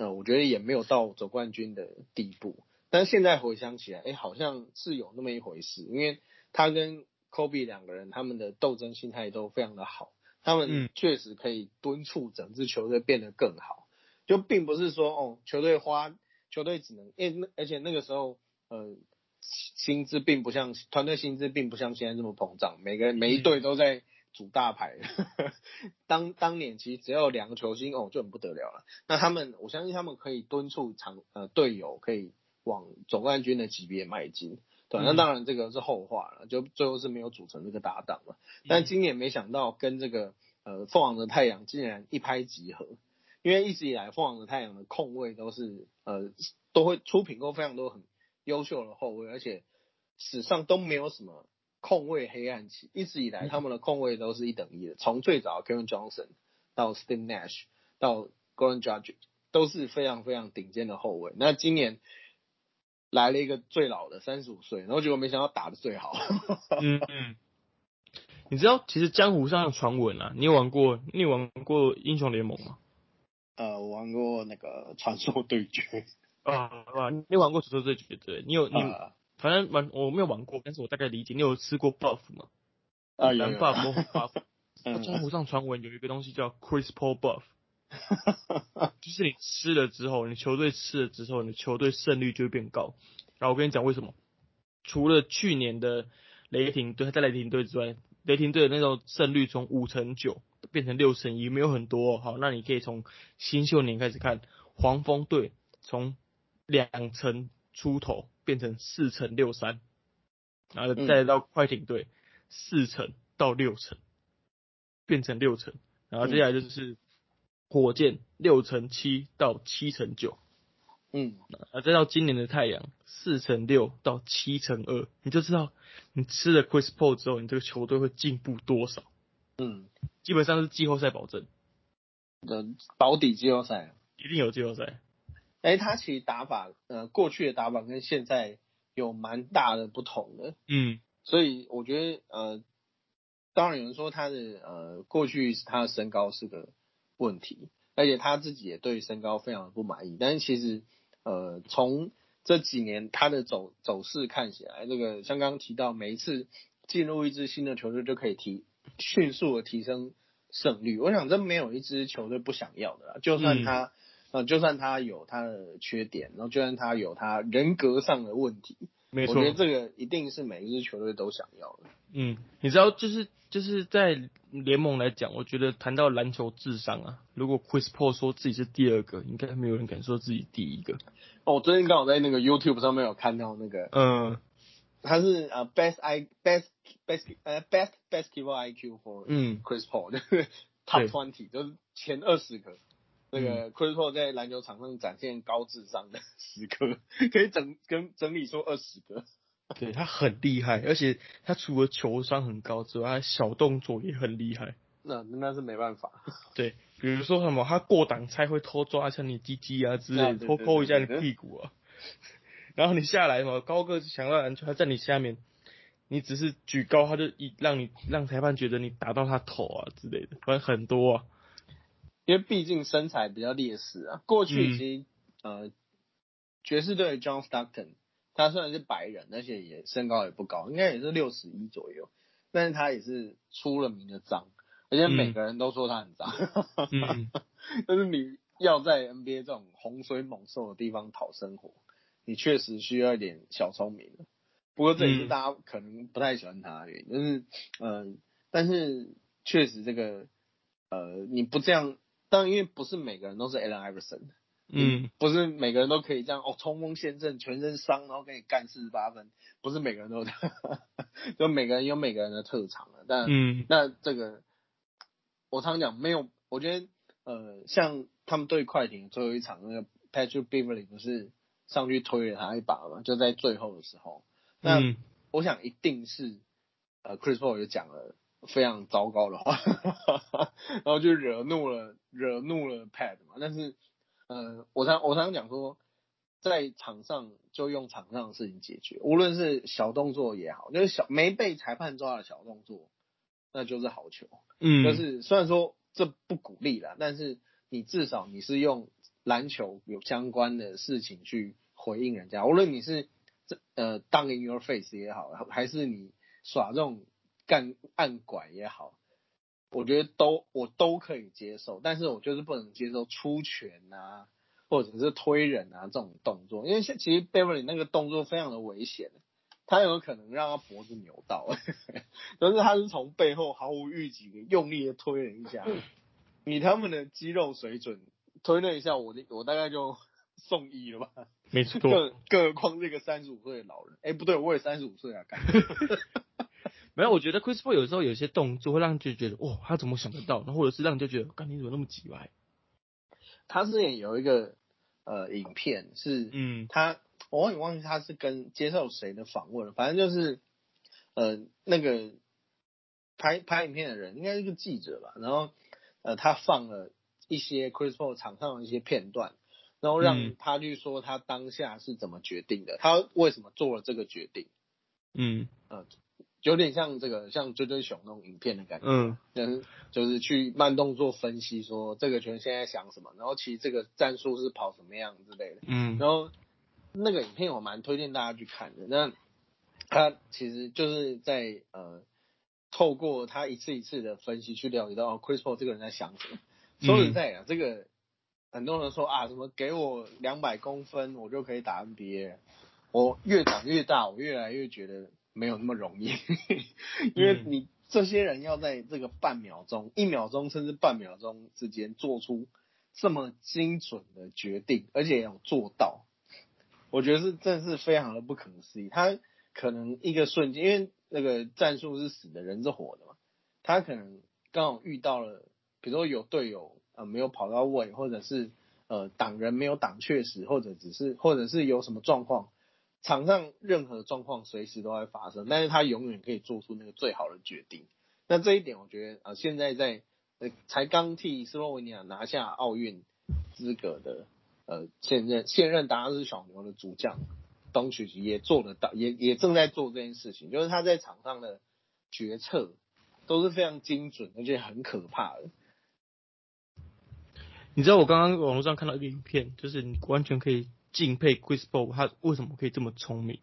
呃，我觉得也没有到走冠军的地步。但是现在回想起来，哎，好像是有那么一回事，因为他跟 Kobe 两个人他们的斗争心态都非常的好，他们
嗯
确实可以敦促整支球队变得更好。就并不是说哦，球队花球队只能，因而且那个时候呃薪资并不像团队薪资并不像现在这么膨胀，每个人每一队都在组大牌。<laughs> 当当年其实只要有两个球星哦就很不得了了。那他们我相信他们可以敦促场呃队友可以往总冠军的级别迈进。对，那
嗯
当然这个是后话了，就最后是没有组成这个搭档了。但今年没想到跟这个呃凤凰的太阳竟然一拍即合，因为一直以来凤凰的太阳的控卫都是呃都会出品过非常多很优秀的后卫，而且史上都没有什么控卫黑暗期，一直以来他们的控卫都是一等一的，从最早 Kevin Johnson 到 Steve Nash 到 Gordon Judge 都是非常非常顶尖的后卫。那今年来了一个最老的三十五岁，然后结果没想到打的最好。
嗯嗯，你知道其实江湖上的传闻啊，你有玩过你有玩过英雄联盟吗？
呃，我玩过那个传说对决。
啊啊，你玩过传说对决对？你有你
啊
反正玩我没有玩过，但是我大概理解。你有吃过 buff 吗？
啊，有
蓝 buff 或红 buff。<laughs> 江湖上传闻有一个东西叫 Chris Paul buff，<laughs> 就是你吃了之后，你球队吃了之后，你球队胜率就会变高。然后我跟你讲为什么？除了去年的雷霆队在雷霆队之外，雷霆队的那种胜率从五成九变成六成一，没有很多、哦。好，那你可以从新秀年开始看，黄蜂队从两成出头变成四乘六三，然后再到快艇队四乘到六乘，变成六乘，然后接下来就是火箭六乘七到七乘九，
嗯，
啊，再到今年的太阳四乘六到七乘二，你就知道你吃了 Chris Paul 之后，你这个球队会进步多少，
嗯，
基本上是季后赛保证，
的保底季后赛。
一定有季后赛。
哎、他其实打法，呃，过去的打法跟现在有蛮大的不同的，
嗯
所以我觉得，呃，当然有人说他的呃过去他的身高是个问题，而且他自己也对身高非常的不满意。但是其实，呃，从这几年他的走走势看起来，这个像刚刚提到，每一次进入一支新的球队就可以提迅速的提升胜率。我想这没有一支球队不想要的啦，就算他。呃，就算他有他的缺点，然后就算他有他人格上的问题，
没错
我觉，得这个一定是每一支球队都想要的。
嗯，你知道，就是就是在联盟来讲，我觉得谈到篮球智商啊，如果 Chris Paul 说自己是第二个，应该没有人敢说自己第一个。
哦，我最近刚好在那个 YouTube 上面有看到那个，
嗯
他是呃 best i best best 呃 best basketball IQ for
嗯
Chris Paul，就是 <laughs> top <laughs>
对
twenty，就是前二十个。那个 Chris Paul 在篮球场上展现高智商的 <laughs> 时刻，可以整跟整理出二十个。
对他很厉害，而且他除了球商很高之外，他小动作也很厉害。
那那是没办法。
对，比如说什么，他过挡拆会偷抓一下你鸡鸡啊之类偷抠一下你屁股啊。<laughs> 然后你下来嘛，高个子抢到篮球，他在你下面，你只是举高，他就一让你让裁判觉得你打到他头啊之类的，反正很多啊。
因为毕竟身材比较劣势啊。过去
嗯
其实、呃，爵士队的 John Stockton，他虽然是白人，而且也身高也不高，应该也是六十一左右，但是他也是出了名的脏，而且每个人都说他很脏。
嗯，<laughs>
但是你要在 NBA 这种洪水猛兽的地方讨生活，你确实需要一点小聪明。不过这也是
嗯
大家可能不太喜欢他的原因，就是呃，但是确实这个呃，你不这样，当然因为不是每个人都是 Allen Iverson，
嗯，
不是每个人都可以这样哦，冲锋陷阵，全身伤，然后给你干四十八分，不是每个人都 <laughs> 就每个人有每个人的特长了。但、
嗯，
那这个我常讲没有，我觉得呃，像他们对快艇最后一场那个 Patrick Beverly 不是上去推了他一把嘛，就在最后的时候，那、
嗯。
我想一定是呃 Chris Paul 就讲了非常糟糕的话，<laughs> 然后就惹怒了惹怒了 Pad 嘛。但是呃，我常我常常讲说，在场上就用场上的事情解决，无论是小动作也好，就是小没被裁判抓的小动作，那就是好球。
嗯，
就是虽然说这不鼓励啦，但是你至少你是用篮球有相关的事情去回应人家，无论你是这呃 down in your face 也好，还是你耍这种干暗拐也好，我觉得都我都可以接受，但是我就是不能接受出拳啊，或者是推人啊这种动作，因为现其实 Beverly 那个动作非常的危险。他有可能让他脖子扭到，<laughs> 但是他是从背后毫无预警的用力的推了一下，以他们的肌肉水准推了一下，我的我大概就 <laughs> 送医了吧。
没错，
更更何况这个三十五岁的老人，哎、不对，我也三十五岁啊，干 <laughs>
没有，我觉得 Chris Paul 有时候有些动作会让人就觉得，哇，他怎么想得到？然后或者是让人就觉得，干你怎么那么急歪？
他之前有一个呃影片是，
嗯。
他我忘忘记他是跟接受谁的访问了，反正就是呃那个拍拍影片的人应该是个记者吧，然后呃他放了一些 Chris Paul 场上的一些片段，然后让
嗯。
他去说他当下是怎么决定的，他为什么做了这个决定，
嗯
有点像这个像追追熊那种影片的感觉。
嗯
就是就是去慢动作分析说这个球员现在想什么，然后其实这个战术是跑什么样之类的。
嗯
然后那个影片我蛮推荐大家去看的。那他其实就是在呃透过他一次一次的分析去了解到哦 Chris Paul 这个人在想什么。说实在啊，这个很多人说啊什么给我两百公分我就可以打 NBA，我越长越大，我越来越觉得没有那么容易，<laughs> 因为你这些人要在这个半秒钟、一秒钟甚至半秒钟之间做出这么精准的决定，而且有做到，我觉得是真的是非常的不可思议。他可能一个瞬间，因为那个战术是死的，人是活的嘛，他可能刚好遇到了，比如说有队友呃没有跑到位，或者是呃挡人没有挡确实，或者只是或者是有什么状况。场上任何状况随时都会发生，但是他永远可以做出那个最好的决定。那这一点，我觉得呃，现在在呃才刚替斯洛文尼亚拿下奥运资格的呃现任现任达拉斯小牛的主将东契奇也做得到，也也正在做这件事情，就是他在场上的决策都是非常精准，而且很可怕的。
你知道我刚刚网络上看到一个影片，就是你完全可以敬佩 Chris Paul，他为什么可以这么聪明？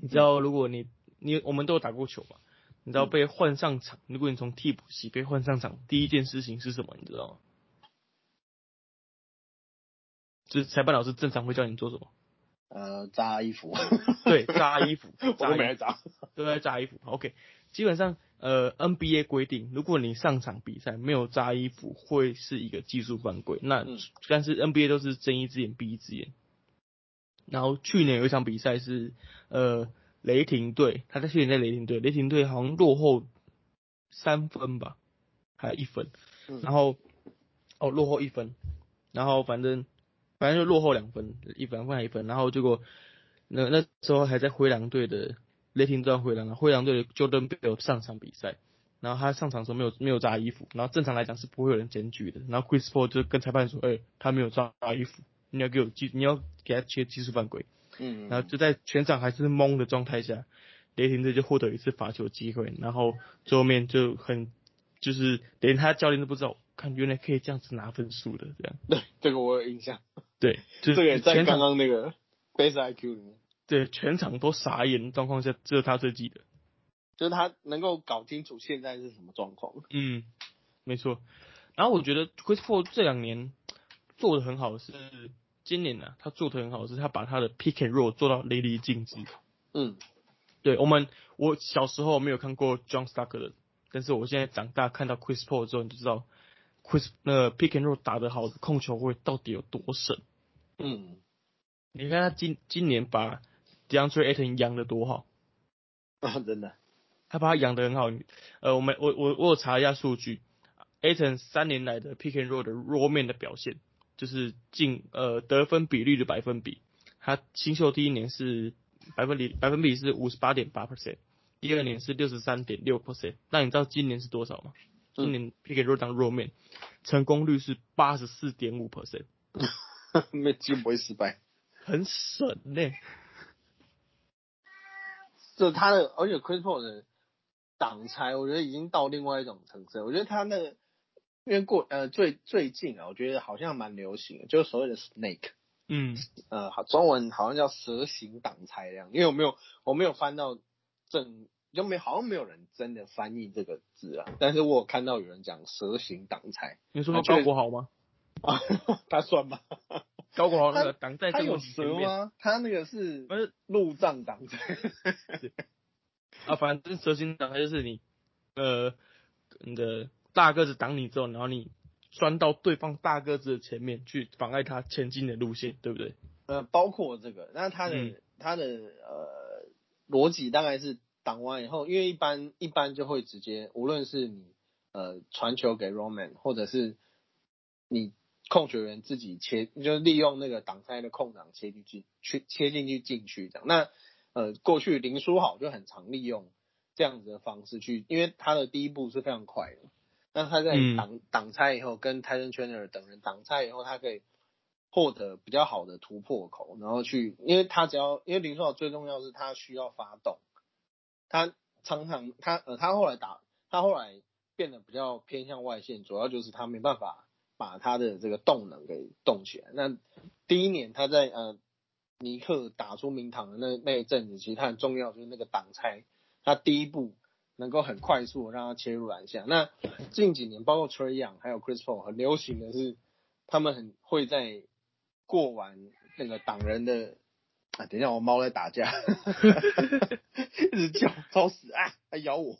你知道，如果你你我们都有打过球嘛，你知道被换上场，如果你从替补席被换上场，第一件事情是什么？你知道吗？就是裁判老师正常会叫你做什么？
呃，扎衣服，
对，扎衣服，<laughs>
我都没来扎。
都在扎衣服。OK，基本上呃 NBA 规定，如果你上场比赛没有扎衣服，会是一个技术犯规。那、
嗯。
但是 NBA 都是睁一只眼闭一只眼。然后去年有一场比赛是呃雷霆队，他在去年在雷霆队，雷霆队好像落后三分吧，还有一分，
嗯。
然后哦落后一分，然后反正反正就落后两分，一分还一分，然后结果那那时候还在灰狼队的雷霆队灰狼了，灰狼队的 Jordan Bell 上场比赛，然后他上场的时候没有没有扎衣服，然后正常来讲是不会有人检举的，然后 Chris Paul 就跟裁判说，哎、他没有扎衣服，你要给我技你要给他切技术犯规，
嗯，
然后就在全场还是懵的状态下，雷霆队就获得一次罚球机会，然后最后面就很就是连他教练都不知道，看原来可以这样子拿分数的这样，<laughs>
对这个我有印象，
对，就
这个也在刚刚那个 Base IQ 里面。
对全场都傻眼的状况下，只有他最记得。
就是他能够搞清楚现在是什么状况。
嗯，没错。然后我觉得 Chris Paul 这两年做的很好的是，今年呢、他做的很好的是他把他的 pick and roll 做到淋漓尽致。
嗯，
对我们，我小时候没有看过 John Stark 的，但是我现在长大看到 Chris Paul 之后，你就知道 Chris 那个 pick and roll 打得好的控球位到底有多神。
嗯，
你看他今今年把 DeAndre Ayton 养的多好，<laughs>
啊，真的，
他把他养得很好。呃，我们我我我有查一下数据，Ayton 三年来的 pick and roll 的 roll 面的表现，就是进呃得分比率的百分比，他新秀第一年是百分比百分比是五十八点八 percent，第二年是六十三点六 percent。那你知道今年是多少吗？今年 pick and roll 当 roll 面成功率是八十四点五 percent，<laughs>
没几乎不会失败。
很神呢、
就他的，而且 Chris Paul 的挡拆，我觉得已经到另外一种层次。我觉得他那个，因为过呃最最近啊，我觉得好像蛮流行的，就是所谓的 snake，
嗯
呃，好中文好像叫蛇形挡拆这样。因为我没有我没有翻到正，就没好像没有人真的翻译这个字啊，但是我有看到有人讲蛇形挡拆
你说
啊确
高国豪吗？
啊，<laughs> 他算吗？
高国豪那个挡在
他有
这个前面？
蛇吗？他那个是
不是
路障挡在。<laughs>
啊，反正蛇形挡它就是你，呃，你的大个子挡你之后，然后你钻到对方大个子的前面去妨碍他前进的路线，对不对？
呃，包括这个，那他的、
嗯
他的呃逻辑大概是挡完以后，因为一般一般就会直接，无论是你呃传球给 Roman，或者是你控球员自己切，就利用那个挡拆的空档切进去，去切进去进去这样。那呃过去林书豪就很常利用这样子的方式去，因为他的第一步是非常快的。那他在挡挡拆以后，跟 Tyson Trainer 等人挡拆以后，他可以获得比较好的突破口，然后去，因为他只要，因为林书豪最重要是他需要发动。他常常他呃他后来打他后来变得比较偏向外线，主要就是他没办法把他的这个动能给动起来。那第一年他在呃尼克打出名堂的那那一阵子，其实他很重要就是那个挡拆，他第一步能够很快速的让他切入篮下。那近几年包括 Trey Young 还有 Chris Paul 很流行的是，他们很会在过完那个挡人的。啊，等一下，我猫在打架，<laughs> 一直叫，吵死啊！还咬我。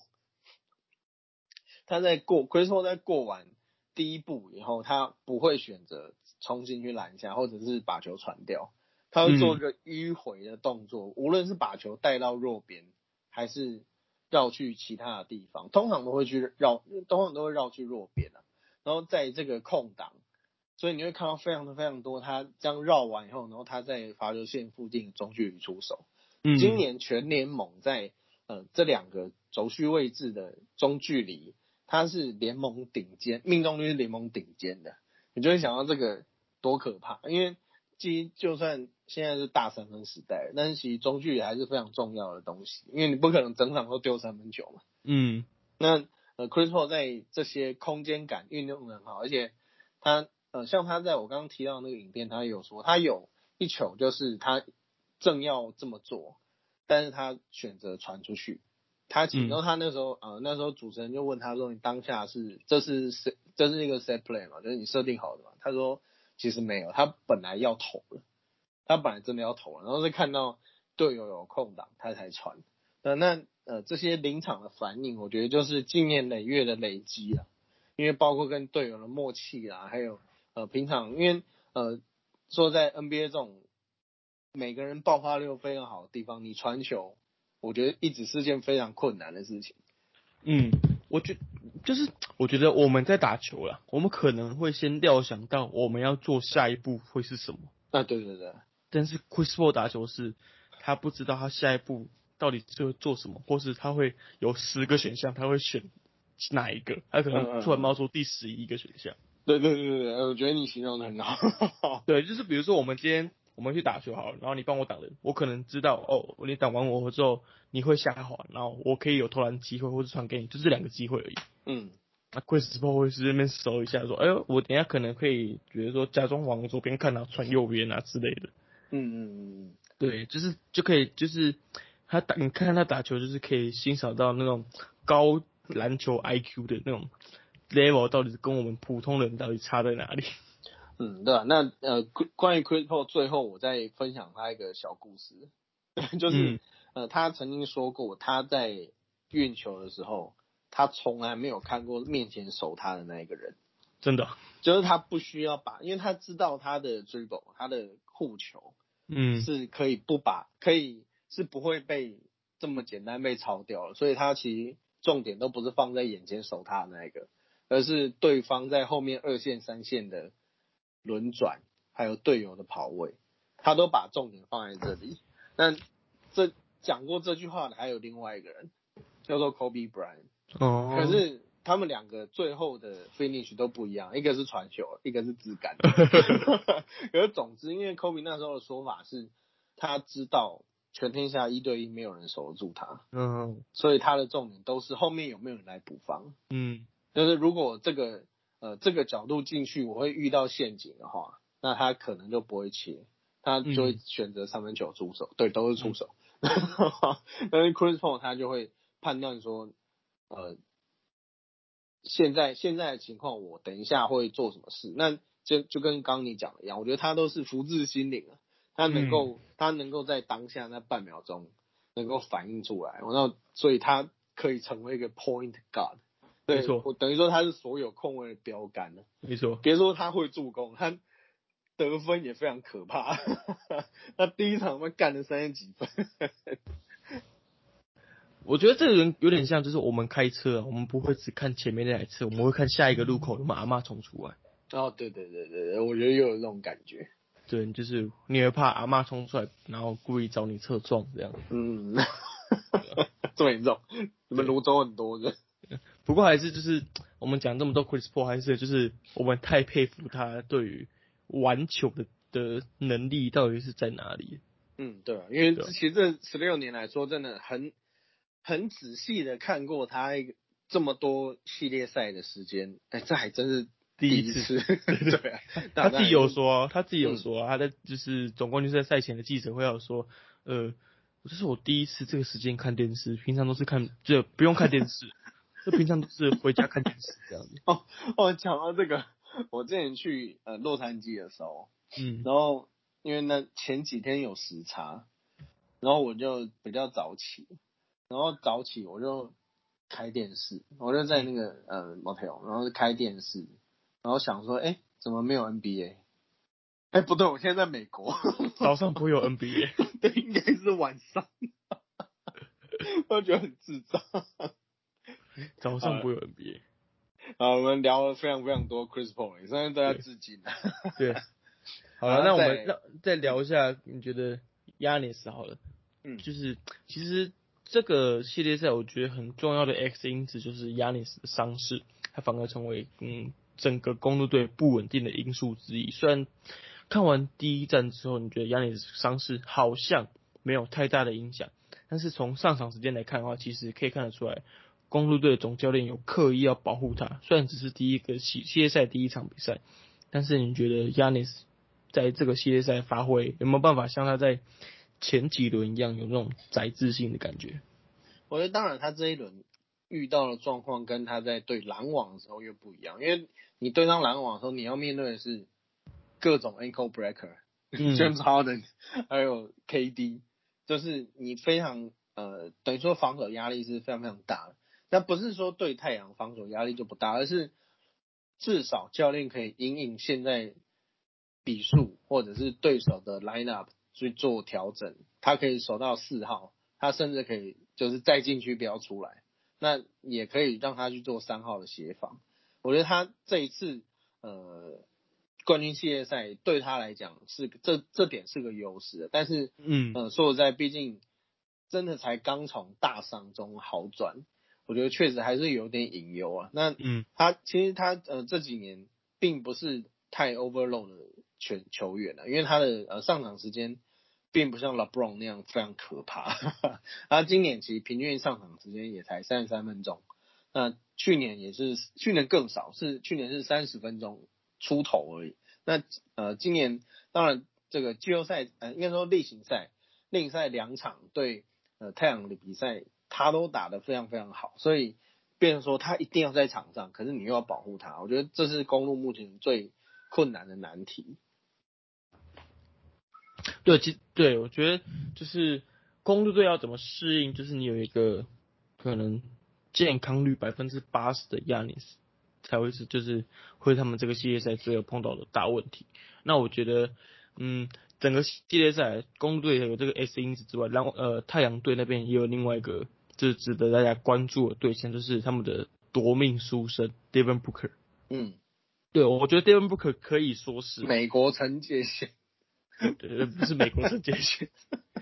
他在过，Chris Paul 在过完第一步以后，他不会选择冲进去拦下，或者是把球传掉，他会做一个迂回的动作，无论是把球带到弱边，还是绕去其他的地方，通常都会去绕，通常都会绕去弱边啊。然后在这个空档。所以你会看到非常的非常多，他这样绕完以后，然后他在罚球线附近中距离出手。嗯，今年全联盟在呃这两个轴距位置的中距离，他是联盟顶尖，命中率是联盟顶尖的。你就会想到这个多可怕，因为其实就算现在是大三分时代，但是其实中距离还是非常重要的东西，因为你不可能整场都丢三分球嘛。嗯，那呃，Chris Paul 在这些空间感运用很好，而且他。呃，像他在我刚刚提到那个影片，他有说他有一球就是他正要这么做，但是他选择传出去。他然后他那时候呃那时候主持人就问他说：“你当下是这是谁这是一个 set play 嘛？就是你设定好的嘛？”他说：“其实没有，他本来要投了，他本来真的要投了，然后是看到队友有空档，他才传。呃，那呃这些临场的反应，我觉得就是经年累月的累积啊，因为包括跟队友的默契啦，还有。呃，平常因为呃，说在 NBA 这种每个人爆发力都非常好的地方，你传球，我觉得一直是件非常困难的事情。
嗯，我觉就是我觉得我们在打球了，我们可能会先料想到我们要做下一步会是什么。
啊，对对对。
但是 Chris Paul 打球是，他不知道他下一步到底就做什么，或是他会有十个选项，他会选哪一个？他可能突然冒出第十一个选项。
对对对对我觉得你形容的很好。<laughs>
对，就是比如说我们今天我们去打球好了，然后你帮我挡人，我可能知道哦，你挡完我之后你会下滑，然后我可以有投篮机会或者传给你，就这两个机会而已。嗯。那 Chris Paul 会是那边搜一下说，哎呦，我等下可能可以觉得说假装往左边看到传右边啊之类的。嗯嗯嗯。对，就是就可以就是他打，你看他打球就是可以欣赏到那种高篮球 IQ 的那种。level 到底是跟我们普通人到底差在哪里？
嗯，对吧？那呃，关于 Chris Paul，最后我再分享他一个小故事，<laughs> 就是呃，他曾经说过，他在运球的时候，他从来没有看过面前守他的那一个人，
真的，<laughs>
就是他不需要把，因为他知道他的 dribble，他的护球，嗯，是可以不把，可以是不会被这么简单被抄掉了，所以他其实重点都不是放在眼前守他的那一个。而是对方在后面二线、三线的轮转，还有队友的跑位，他都把重点放在这里。那这讲过这句话的还有另外一个人，叫做 Kobe Bryant。哦。可是他们两个最后的 finish 都不一样，一个是传球，一个是自干。<laughs> 可是总之，因为 Kobe 那时候的说法是，他知道全天下一对一没有人守得住他。嗯。所以他的重点都是后面有没有人来补防。嗯。就是如果这个呃这个角度进去，我会遇到陷阱的话，那他可能就不会切，他就会选择三分球出手，对，都是出手。<laughs> 但是 Chris Paul 他就会判断说，呃，现在现在的情况，我等一下会做什么事？那就就跟刚你讲的一样，我觉得他都是福至心灵啊，他能够他能够在当下那半秒钟能够反应出来，然后所以他可以成为一个 Point Guard。
没错，
我等于说他是所有控卫的标杆了。
没错，
别说他会助攻，他得分也非常可怕。他第一场他干了三十几分。
我觉得这个人有点像，就是我们开车，我们不会只看前面那台车，我们会看下一个路口有没有阿嬷冲出来。
哦，对对对对对，我觉得又有那种感觉。
对，就是你会怕阿嬷冲出来，然后故意找你侧撞这样。
嗯，<laughs> 这么严重？你们泸州很多的。<laughs>
不过还是就是 <tsk> 我们讲这么多 Chris Paul，还是就是我们太佩服他对于玩球的的能力到底是在哪里。
嗯，对啊，因为其实这十六年来说，真的很很仔细的看过他这么多系列赛的时间，哎，这还真是第一次。<laughs> 对 <laughs> 啊，
他自己有说，他自己有说，他在就是总冠军赛赛前的记者会有说，呃，这是我第一次这个时间看电视，平常都是看就不用看电视。就平常都是回家看电视这样子。<laughs>
哦哦，讲到这个，我之前去呃洛杉矶的时候，
嗯，
然后因为那前几天有时差，然后我就比较早起，然后早起我就开电视，我就在那个呃 motel，然后开电视，然后想说，哎，怎么没有 NBA？哎，不对，我现在在美国，
早上不会有 NBA，<laughs>
对，应该是晚上，<laughs> 我觉得很智障。
早上不有 NBA。
啊，我们聊了非常非常多 Chris Paul，现在大家致敬。
对，<laughs> 好了，那我们再再聊一下，你觉得 Yanis 好了？
嗯，
就是其实这个系列赛我觉得很重要的 X 因子就是 Yanis 的伤势，他反而成为嗯整个公路队不稳定的因素之一。虽然看完第一站之后，你觉得 Yanis 伤势好像没有太大的影响，但是从上场时间来看的话，其实可以看得出来。公路队总教练有刻意要保护他，虽然只是第一个系系列赛第一场比赛，但是你觉得 Yanis 在这个系列赛发挥有没有办法像他在前几轮一样有那种宅自信的感觉？
我觉得当然，他这一轮遇到的状况跟他在对篮网的时候又不一样，因为你对上篮网的时候，你要面对的是各种 ankle breaker，James Harden，还有 KD，就是你非常呃等于说防守压力是非常非常大的。那不是说对太阳防守压力就不大，而是至少教练可以因应现在比数或者是对手的 lineup 去做调整。他可以守到四号，他甚至可以就是再进去不要出来，那也可以让他去做三号的协防。我觉得他这一次呃冠军系列赛对他来讲是这这点是个优势，但是
嗯
呃说实在，毕竟真的才刚从大伤中好转。我觉得确实还是有点隐忧啊。那
嗯，
他其实他呃这几年并不是太 overload 的球球员了，因为他的呃上场时间并不像 LeBron 那样非常可怕。<laughs> 他今年其实平均上场时间也才三十三分钟，那去年也是去年更少，是去年是三十分钟出头而已。那呃今年当然这个季后赛呃应该说例行赛例行赛两场对呃太阳的比赛。他都打得非常非常好，所以变成说他一定要在场上，可是你又要保护他，我觉得这是公路目前最困难的难题。
对，其对我觉得就是公路队要怎么适应，就是你有一个可能健康率百分之八十的亚尼斯，才会是就是会他们这个系列赛最后碰到的大问题。那我觉得，嗯。整个系列赛，公路队有这个 S 因子之外，然后呃太阳队那边也有另外一个，就是值得大家关注的对象，就是他们的夺命书生 Devin Booker。
嗯，
对，我觉得 Devin Booker 可以说是
美国陈杰宪，
对，不是美国陈杰宪，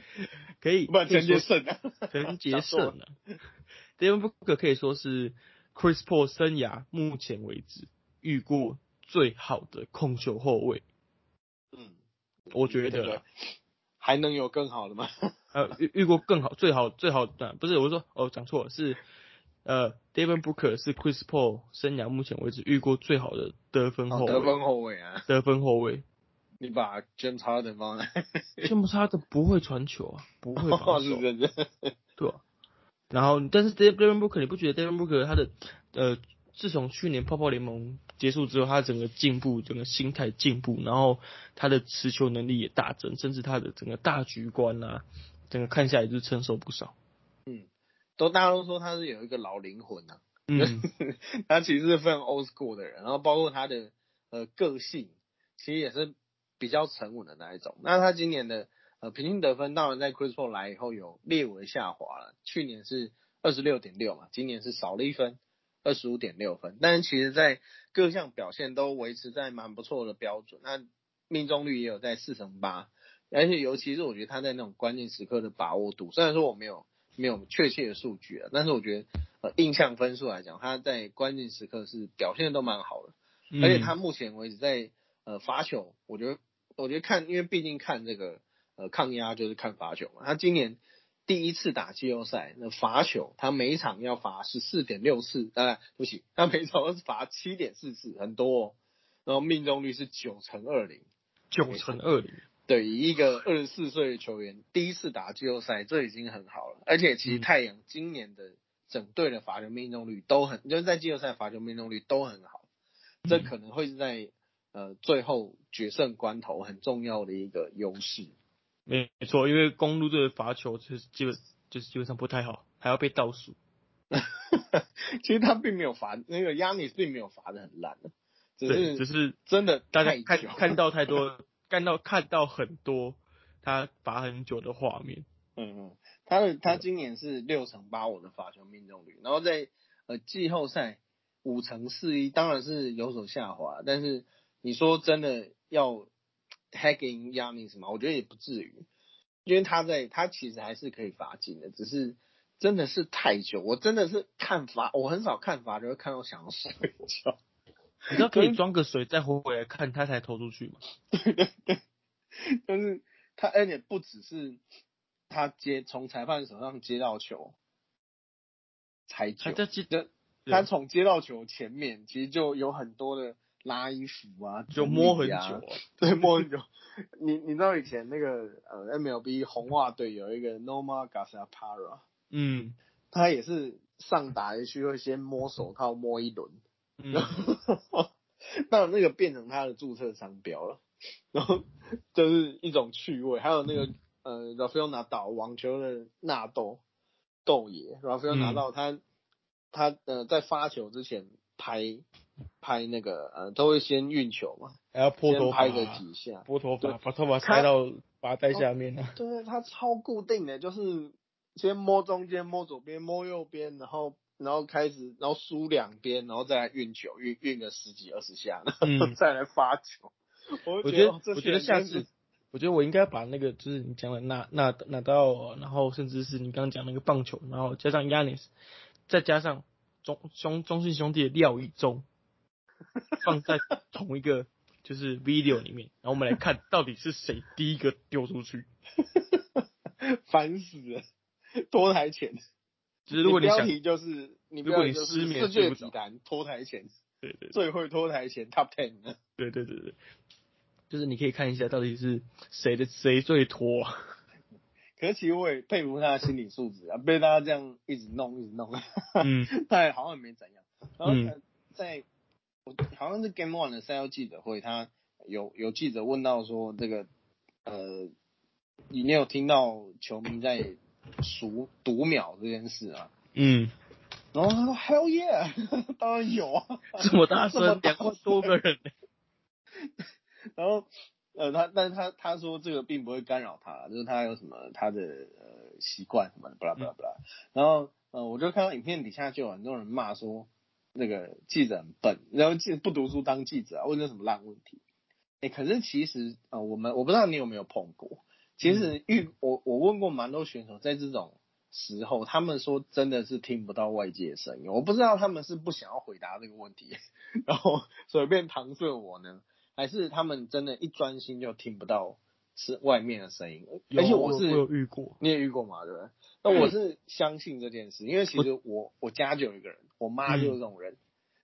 <laughs> 可以，
不陈杰胜啊，
陈杰胜啊，<laughs> Devin Booker 可以说是 Chris Paul 生涯目前为止遇过最好的控球后卫。
嗯。
我觉得
还能有更好的吗？<laughs>
呃，遇遇过更好，最好最好的不是我说哦，讲错了，是呃，David Booker 是 Chris Paul 生涯目前为止遇过最好的得分后卫。
得分后卫啊，
得分后卫。
你把 James Harden 放来，<laughs>
James Harden 不会传球啊，不会防守，<laughs> 对
啊。
然后，但是 David Booker 你不觉得 David Booker 他的呃？自从去年泡泡联盟结束之后，他整个进步，整个心态进步，然后他的持球能力也大增，甚至他的整个大局观啊，整个看下来就是成熟不少。
嗯，都大家都说他是有一个老灵魂呐。
嗯，<laughs>
他其实是非常 old school 的人，然后包括他的呃个性，其实也是比较沉稳的那一种。那他今年的呃平均得分，当然在 Chris Paul 来以后有略微下滑了，去年是二十六点六嘛，今年是少了一分，二十五点六分，但是其实在各项表现都维持在蛮不错的标准，那命中率也有在四成八，而且尤其是我觉得他在那种关键时刻的把握度，虽然说我没有没有确切的数据啊，但是我觉得呃印象分数来讲，他在关键时刻是表现的都蛮好的，而且他目前为止在呃罚球，我觉得我觉得看，因为毕竟看这个呃抗压就是看罚球嘛，他今年。第一次打季后赛，那罚球他每场要罚十四点六次，当然对不起，他每场都是罚七点四次，很多哦。然后命中率是九乘二零，
九乘二零，
对，一个二十四岁的球员第一次打季后赛，这已经很好了。而且其实太阳今年的整队的罚球命中率都很，就是在季后赛罚球命中率都很好，这可能会是在呃最后决胜关头很重要的一个优势。
没错，因为公路队的罚球就是基本就是基本上不太好，还要被倒数。<laughs>
其实他并没有罚，那个亚尼并没有罚的很烂，只是
只是
真的
大家看看到太多，<laughs> 看到看到很多他罚很久的画面。
嗯嗯，他的他今年是六成八五的罚球命中率，然后在呃季后赛五成四一，当然是有所下滑，但是你说真的要。Hacking Yanis 什么？我觉得也不至于，因为他在他其实还是可以罚进的，只是真的是太久。我真的是看罚，我很少看罚就会看到想要睡觉。
你知道可以 <laughs> 装个水再回回来看他才投出去吗？<laughs>
对对对，但是他而且不只是他接从裁判手上接到球才久，他
记得
他从接到球前面其实就有很多的。拉衣服啊，
就摸很久，
对，摸很久。<laughs> 你你知道以前那个呃 MLB 红袜队有一个 Norma Garciaparra，
嗯，
他也是上打一区会先摸手套摸一轮，
嗯，<laughs>
那那个变成他的注册商标了，<laughs> 然后就是一种趣味。还有那个呃 Rafael Nadal 网球的纳豆豆爷，Rafael 拿到他他呃在发球之前拍。拍那个呃，都会先运球嘛，
还要拨头
拍个几下，
拨头发，把头发塞到发带下面啊。
对，它超固定的，就是先摸中间，摸左边，摸右边，然后然后开始，然后输两边，然后再来运球，运运个十几二十下，然后 <laughs> 再来发球。
我觉得，我觉得下次，我觉得我应该把那个就是你讲的那那那到，然后甚至是你刚刚讲那个棒球，然后加上 Yanis，再加上中兄中信兄弟的廖以中。<laughs> 放在同一个就是 video 里面，然后我们来看到底是谁第一个丢出去，<laughs>
烦死了，脱台前，
就是如果
你标题就是你
如果你失眠
世界体坛脱台前，
对对，
最会脱台前 top ten，
对对对对，就是你可以看一下到底是谁的谁最脱，<laughs>
可是其实我也佩服他的心理素质啊，被大家这样一直弄一直弄，
嗯，
但好像没怎样，然后在。好像是 Game One 的赛后记者会，他有有记者问到说这个呃，你没有听到球迷在数读秒这件事啊？
嗯，
然后他说 Hell yeah，<laughs> 当然有啊，
这么大声，两万多个人。<laughs>
然后呃，他但是他他说这个并不会干扰他，就是他有什么他的呃习惯什么的，巴拉巴拉巴拉。然后呃，我就看到影片底下就有很多人骂说。那个记者很笨，然后记不读书当记者啊，问这什么烂问题？哎，可是其实呃，我们我不知道你有没有碰过，其实遇我我问过蛮多选手，在这种时候，他们说真的是听不到外界的声音，我不知道他们是不想要回答这个问题，<laughs> 然后随便搪塞我呢，还是他们真的一专心就听不到是外面的声音？而且我是
有遇过，
你也遇过嘛，对不对？那我是相信这件事，因为其实我我家就有一个人。我妈就是这种人，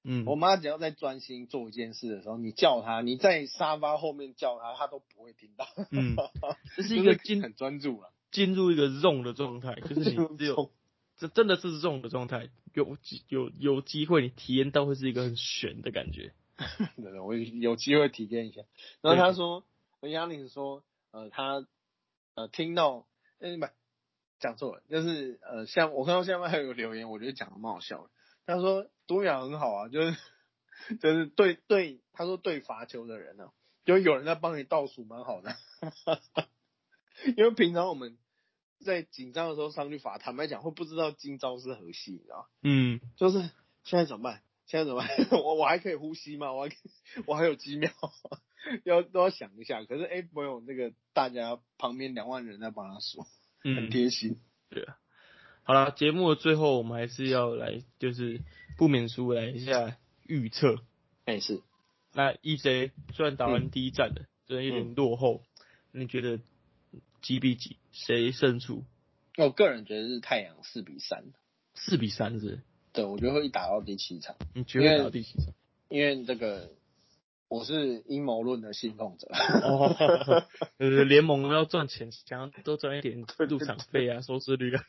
嗯，
我妈只要在专心做一件事的时候，你叫她，你在沙发后面叫她，她都不会听到。
嗯，<laughs> 这是一个
进很专注了，
进入一个 zone 的状态，就是你 <laughs> 只有这真的是 zone 的状态，有有有机会你体验到会是一个很悬的感觉。<laughs>
对对，我有机会体验一下。然后他说，亚玲说，呃，他呃听到，哎不，讲错了，就是呃像我看到下面还有个留言，我觉得讲的蛮好笑的。他说读秒很好啊，<laughs> 就是就是对对，他说对罚球的人呢，就有人在帮你倒数，蛮好的。<laughs> 因为平常我们在紧张的时候上去罚，坦白讲会不知道今朝是何夕，你知道？
嗯，
就是现在怎么办？现在怎么办？<laughs> 我我还可以呼吸吗？我还我还有几秒，要都要想一下。可是哎，没有那个大家旁边两万人在帮他数，很贴心。
对啊。好了，节目的最后我们还是要来，就是不免俗来一下预测。
哎是。
那 EJ 虽然打完第一战了，虽然有点落后，你觉得几比几？谁胜出？
我个人觉得是太阳四比三。
四比三是？
对，我觉得会打到第七场。
你觉得打到第七场？
因为这个我是阴谋论的信奉者。
联盟要赚钱，想要多赚一点入场费啊，收视率啊。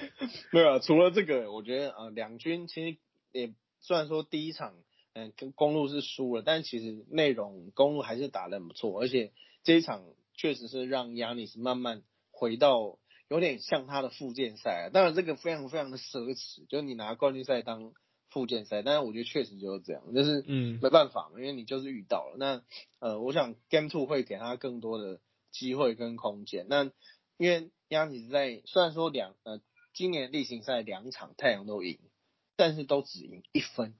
<laughs>
没有，除了这个，我觉得呃，两军其实也虽然说第一场嗯跟公路是输了，但其实内容公路还是打得很不错，而且这一场确实是让亚尼斯慢慢回到。有点像他的附件赛啊，当然这个非常非常的奢侈，就是你拿冠军赛当附件赛，但是我觉得确实就是这样，就是嗯没办法嘛，因为你就是遇到了。那呃，我想 Game Two 会给他更多的机会跟空间。那因为亚尼在虽然说两呃今年例行赛两场太阳都赢，但是都只赢一分，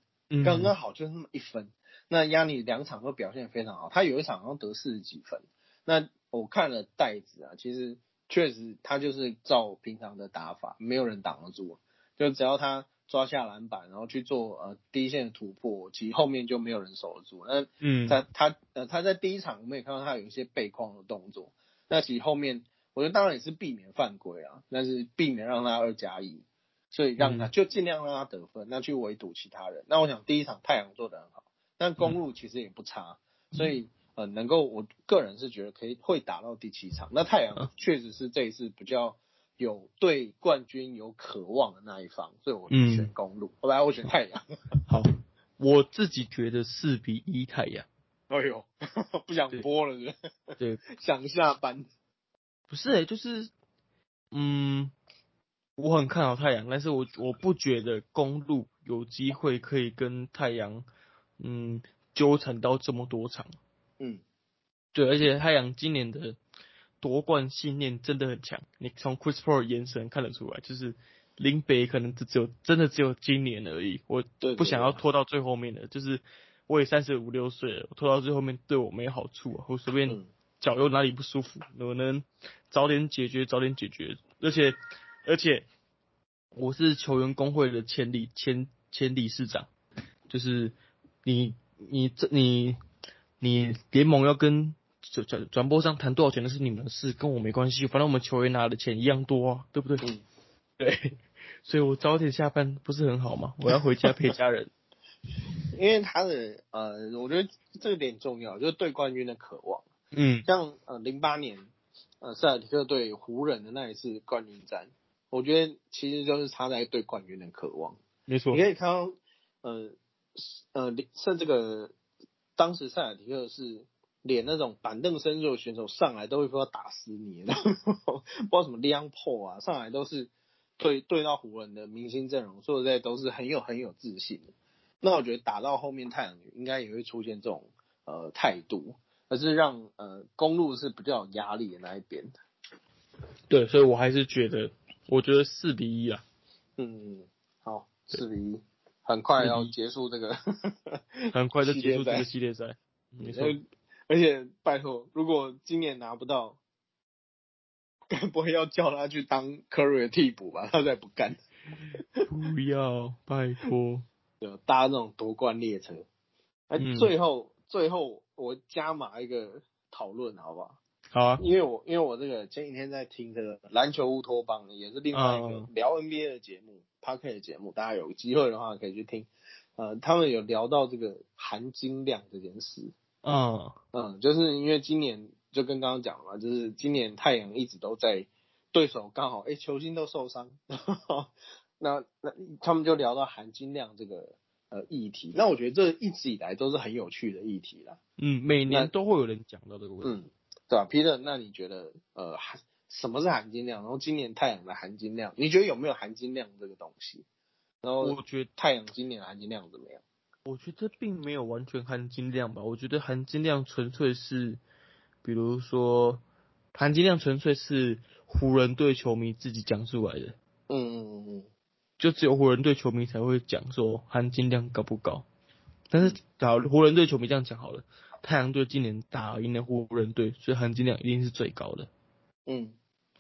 刚刚好就是那么一分。那亚尼两场都表现非常好，他有一场好像得四十几分。那我看了袋子啊，其实。确实，他就是照平常的打法，没有人挡得住。就只要他抓下篮板，然后去做呃第一线的突破，其实后面就没有人守得住。那嗯，他他呃他在第一场我们也看到他有一些背框的动作。那其实后面我觉得当然也是避免犯规啊，但是避免让他二加一，所以让他就尽量让他得分，那去围堵其他人。那我想第一场太阳做得很好，但公路其实也不差，所以。呃，能够，我个人是觉得可以会打到第七场。那太阳确实是这一次比较有对冠军有渴望的那一方，所以我选公路。后来我选太阳。
好，我自己觉得四比一太阳。
哎呦，<laughs> 不想播了是？
对，<laughs>
想下班。
不是哎，就是，嗯，我很看好太阳，但是我我不觉得公路有机会可以跟太阳，嗯，纠缠到这么多场。
嗯，
对，而且太阳今年的夺冠信念真的很强，你从 Chris Paul 眼神看得出来，就是林北可能只只有真的只有今年而已，我不想要拖到最后面的，就是我也三十五六岁了，拖到最后面对我没好处啊，我随便脚又哪里不舒服，我能早点解决早点解决，而且而且我是球员工会的前理前前理事长，就是你你这你。你联盟要跟转转转播商谈多少钱那是你们的事，跟我没关系。反正我们球员拿的钱一样多啊，对不对？
嗯，
对。<laughs> 所以我早点下班不是很好吗？我要回家陪家人。<laughs>
因为他的呃，我觉得这个点重要，就是对冠军的渴望。
嗯，
像呃零八年呃塞尔提克对湖人的那一次冠军战，我觉得其实就是他在对冠军的渴望。
没错。
你可以看到呃呃像这个。当时塞尔提克是连那种板凳深入的选手上来都会说要打死你，<laughs> 不知道什么亮破啊，上来都是对对到湖人的明星阵容，说实在都是很有很有自信的。那我觉得打到后面太阳应该也会出现这种呃态度，而是让呃公路是比较有压力的那一边。
对，所以我还是觉得，我觉得四比一啊。
嗯，好，四比一。很快要结束这个，
很快就结束这个系列赛，没错。
而且拜托，如果今年拿不到，该不会要叫他去当科瑞的替补吧？他再不干。<laughs>
不要，拜托。
就搭那种夺冠列车。哎，最后最后我加码一个讨论，好不好？
好啊。
因为我因为我这个前几天在听这个篮球乌托邦，也是另外一个聊 NBA 的节目。p a r k 的节目，大家有机会的话可以去听。呃，他们有聊到这个含金量这件事。
嗯
嗯，就是因为今年就跟刚刚讲了嘛，就是今年太阳一直都在对手刚好哎球星都受伤，<laughs> 那那他们就聊到含金量这个呃议题。那我觉得这一直以来都是很有趣的议题啦。
嗯，每年都会有人讲到这个问
题。嗯，对吧，Peter？那你觉得呃含？什么是含金量？然后今年太阳的含金量，你觉得有没有含金量这个东西？然后
我觉得
太阳今年的含金量怎么样？
我觉得并没有完全含金量吧。我觉得含金量纯粹是，比如说含金量纯粹是湖人队球迷自己讲出来的，
嗯嗯嗯嗯，
就只有湖人队球迷才会讲说含金量高不高。但是，假如湖人队球迷这样讲好了，太阳队今年打赢了湖人队，所以含金量一定是最高的。
嗯，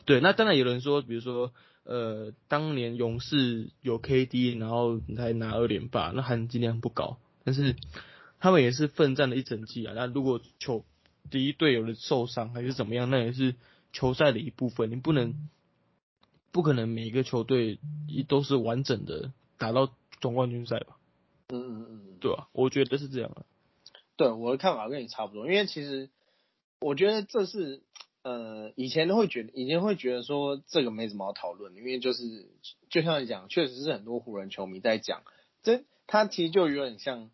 对，那当然有人说，比如说，呃，当年勇士有 KD，然后才拿二连霸，那含金量不高。但是他们也是奋战了一整季啊。那如果球第一队友的受伤还是怎么样，那也是球赛的一部分。你不能不可能每一个球队都是完整的打到总冠军赛吧？
嗯嗯嗯，
对啊，我觉得是这样啊。
对，我的看法跟你差不多，因为其实我觉得这是呃以前都会觉得以前会觉得说这个没什么好讨论，因为就是就像你讲，确实是很多湖人球迷在讲，这他其实就有点像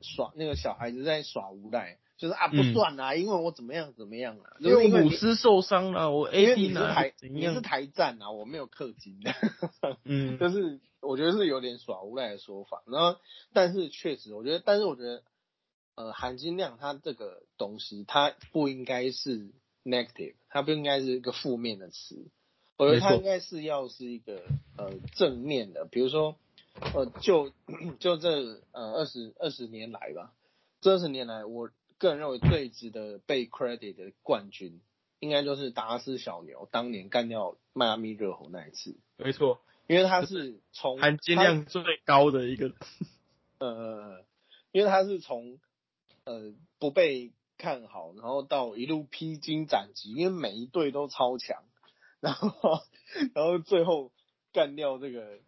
耍那个小孩子在耍无赖，就是啊不算啊，因为我怎么样怎么样啊，
因为姆斯受伤了，我 AD
呢，你是台战啊，我没有氪金的，<laughs>
嗯，
就是我觉得是有点耍无赖的说法，然后但是确实我觉得，但是我觉得呃含金量它这个东西它不应该是 negative，它不应该是一个负面的词，我觉得它应该是要是一个呃正面的，比如说。呃，就就这呃二十二十年来吧，这二十年来，我个人认为最值得被 credit 的冠军，应该就是达拉斯小牛当年干掉迈阿密热火那一次。
没错，
因为他是从
含金量最高的一个，<laughs>
呃，因为他是从呃不被看好，然后到一路披荆斩棘，因为每一队都超强，<laughs> 然后 <laughs> 然后最后干掉这个。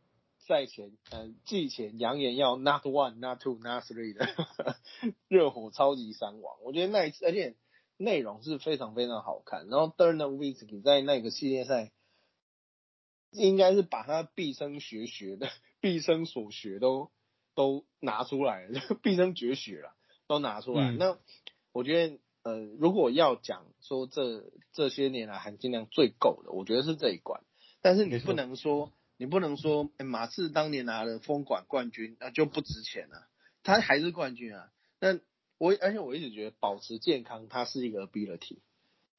赛前，呃，季前扬言要 not one, not two, not three 的 <laughs> 热火超级三王，我觉得那一次，而且内容是非常非常好看。然后 Durant w i s k y 在那个系列赛，应该是把他毕生学学的、毕生所学都都拿出来了，毕生绝学了都拿出来。那我觉得，呃，如果要讲说这这些年来含金量最够的，我觉得是这一关。但是你不能说。你不能说马刺当年拿了封管冠军那就不值钱了，他还是冠军啊。那我而且我一直觉得保持健康，它是一个 ability，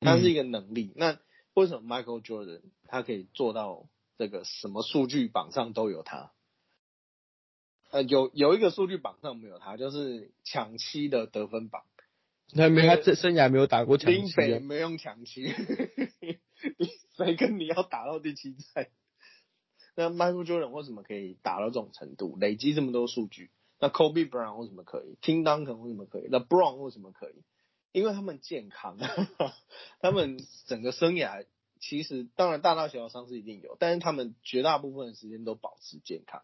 它是一个能力。那为什么 Michael Jordan 他可以做到这个什么数据榜上都有他？呃，有有一个数据榜上没有他，就是抢七的得分榜。
他没他这生涯没有打过抢七，
没用抢七，谁跟你要打到第七赛？那 Michael Jordan 为什么可以打到这种程度，累积这么多数据？那 Kobe Brown 为什么可以？Tim Duncan 为什么可以？那 Brown 为什么可以？因为他们健康，他们整个生涯其实当然大大小小伤势一定有，但是他们绝大部分的时间都保持健康。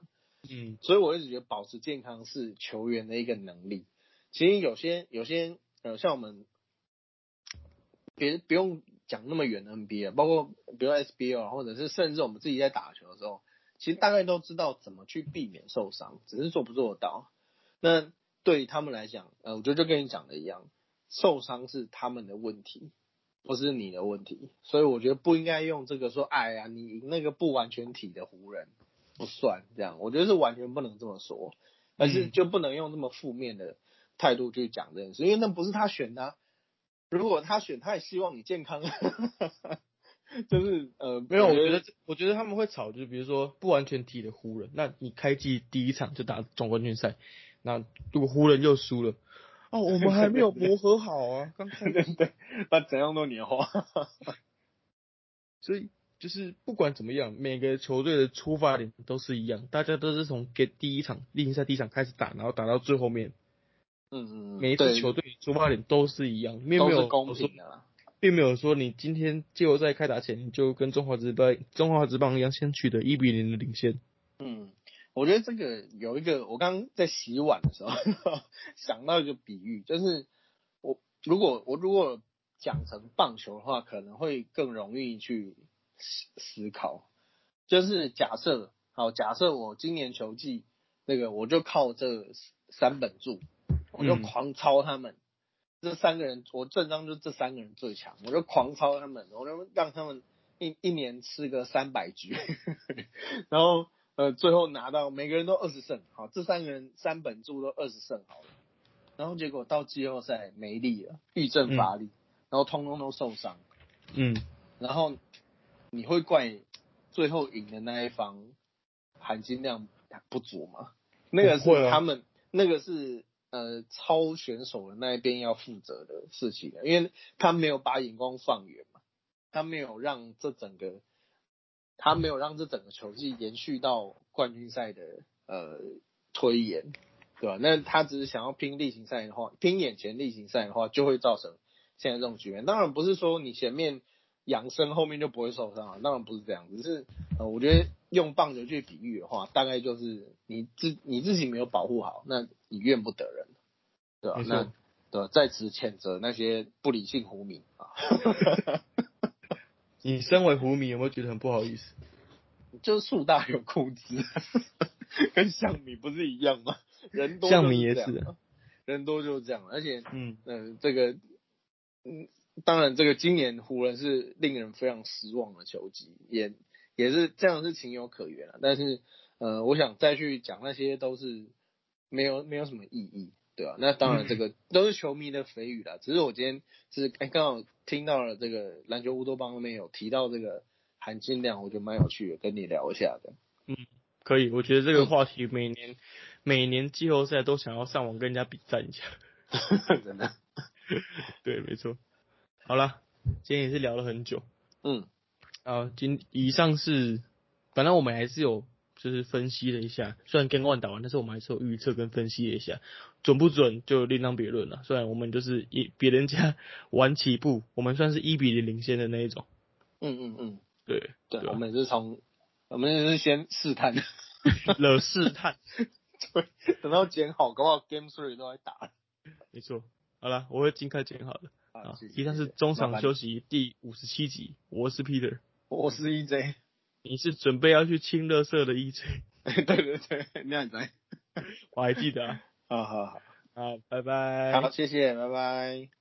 嗯，
所以我一直觉得保持健康是球员的一个能力。其实有些有些呃，像我们别不用。讲那么远的 NBA，包括比如 SBL，或者是甚至我们自己在打球的时候，其实大概都知道怎么去避免受伤，只是做不做得到。那对于他们来讲，呃，我觉得就跟你讲的一样，受伤是他们的问题，不是你的问题。所以我觉得不应该用这个说，哎呀，你那个不完全体的湖人不算这样。我觉得是完全不能这么说，而是就不能用这么负面的态度去讲这件事，因为那不是他选的。如果他选，他也希望你健康，<laughs> 就是呃，
没有，我觉得我觉得他们会吵，就是比如说不完全体的湖人，那你开季第一场就打总冠军赛，那如果湖人又输了，哦，我们还没有磨合好啊，刚开
对 <laughs> 对，那怎样都年化，
所以就是不管怎么样，每个球队的出发点都是一样，大家都是从给第一场例行赛第一场开始打，然后打到最后面。
嗯嗯
每一支球队出发点都是一样，并没有
公平的，
并没有说你今天季后赛开打前你就跟中华职棒中华职棒一样先取得一比零的领先。
嗯，我觉得这个有一个，我刚刚在洗碗的时候 <laughs> 想到一个比喻，就是我如果我如果讲成棒球的话，可能会更容易去思思考。就是假设，好，假设我今年球季那个我就靠这三本柱。我就狂抄他们，这三个人，我正章就这三个人最强，我就狂抄他们，我就让他们一一年吃个三百局，<laughs> 然后呃最后拿到每个人都二十胜，好，这三个人三本柱都二十胜好了，然后结果到季后赛没力了，遇阵乏力，然后通通都受伤，
嗯，
然后你会怪最后赢的那一方含金量不足吗？那个是他们，那个是呃超选手的那一边要负责的事情，因为他没有把眼光放远嘛，他没有让这整个，他没有让这整个球季延续到冠军赛的呃推演，对吧？那他只是想要拼例行赛的话，拼眼前例行赛的话，就会造成现在这种局面。当然不是说你前面养生，后面就不会受伤啊，当然不是这样，只是呃，我觉得用棒球去比喻的话，大概就是你自你自己没有保护好，那你怨不得人，对吧
没？错
那对吧，在此谴责那些不理性湖民啊，<laughs>
你身为湖迷有没有觉得很不好意思？<laughs>
就是树大有枯枝，<laughs> 跟象迷不是一样吗？人多
象
就是
迷也是
人多就是这样，而且
嗯，
嗯，这个，嗯，当然，这个今年湖人是令人非常失望的球季，也也是这样是情有可原啊。但是，呃，我想再去讲那些都是没有没有什么意义，对吧、那当然，这个 <laughs> 都是球迷的蜚语啦。只是我今天是哎刚好听到了这个篮球乌托邦那边有提到这个含金量，我觉得蛮有趣的，跟你聊一下的。
嗯可以，我觉得这个话题每年、每年季后赛都想要上网跟人家比战一下。<laughs>
真的，
对，没错。好了，今天也是聊了很久
嗯
啊。今以上是，反正我们还是有就是分析了一下，虽然 Game One 打完，但是我们还是有预测跟分析了一下，准不准就另当别论了。虽然我们就是一比人家 <laughs> 晚起步，我们算是一比零领先的那一种。
嗯嗯嗯，
对，
对，我们也是从我们也是先试探。<laughs>
惹试探，<laughs>
对，等到剪好，搞不好 Game Three 都在打。
没错。好了，我会尽快剪好的。
啊
以上是中场休息第五十七集，我是 Peter，
我是 EJ。
你是准备要去清乐色的 EJ，<laughs>
对对对，那你在。
我还记得啊。<laughs>
好好好，
好，拜拜。
好，谢谢，拜拜。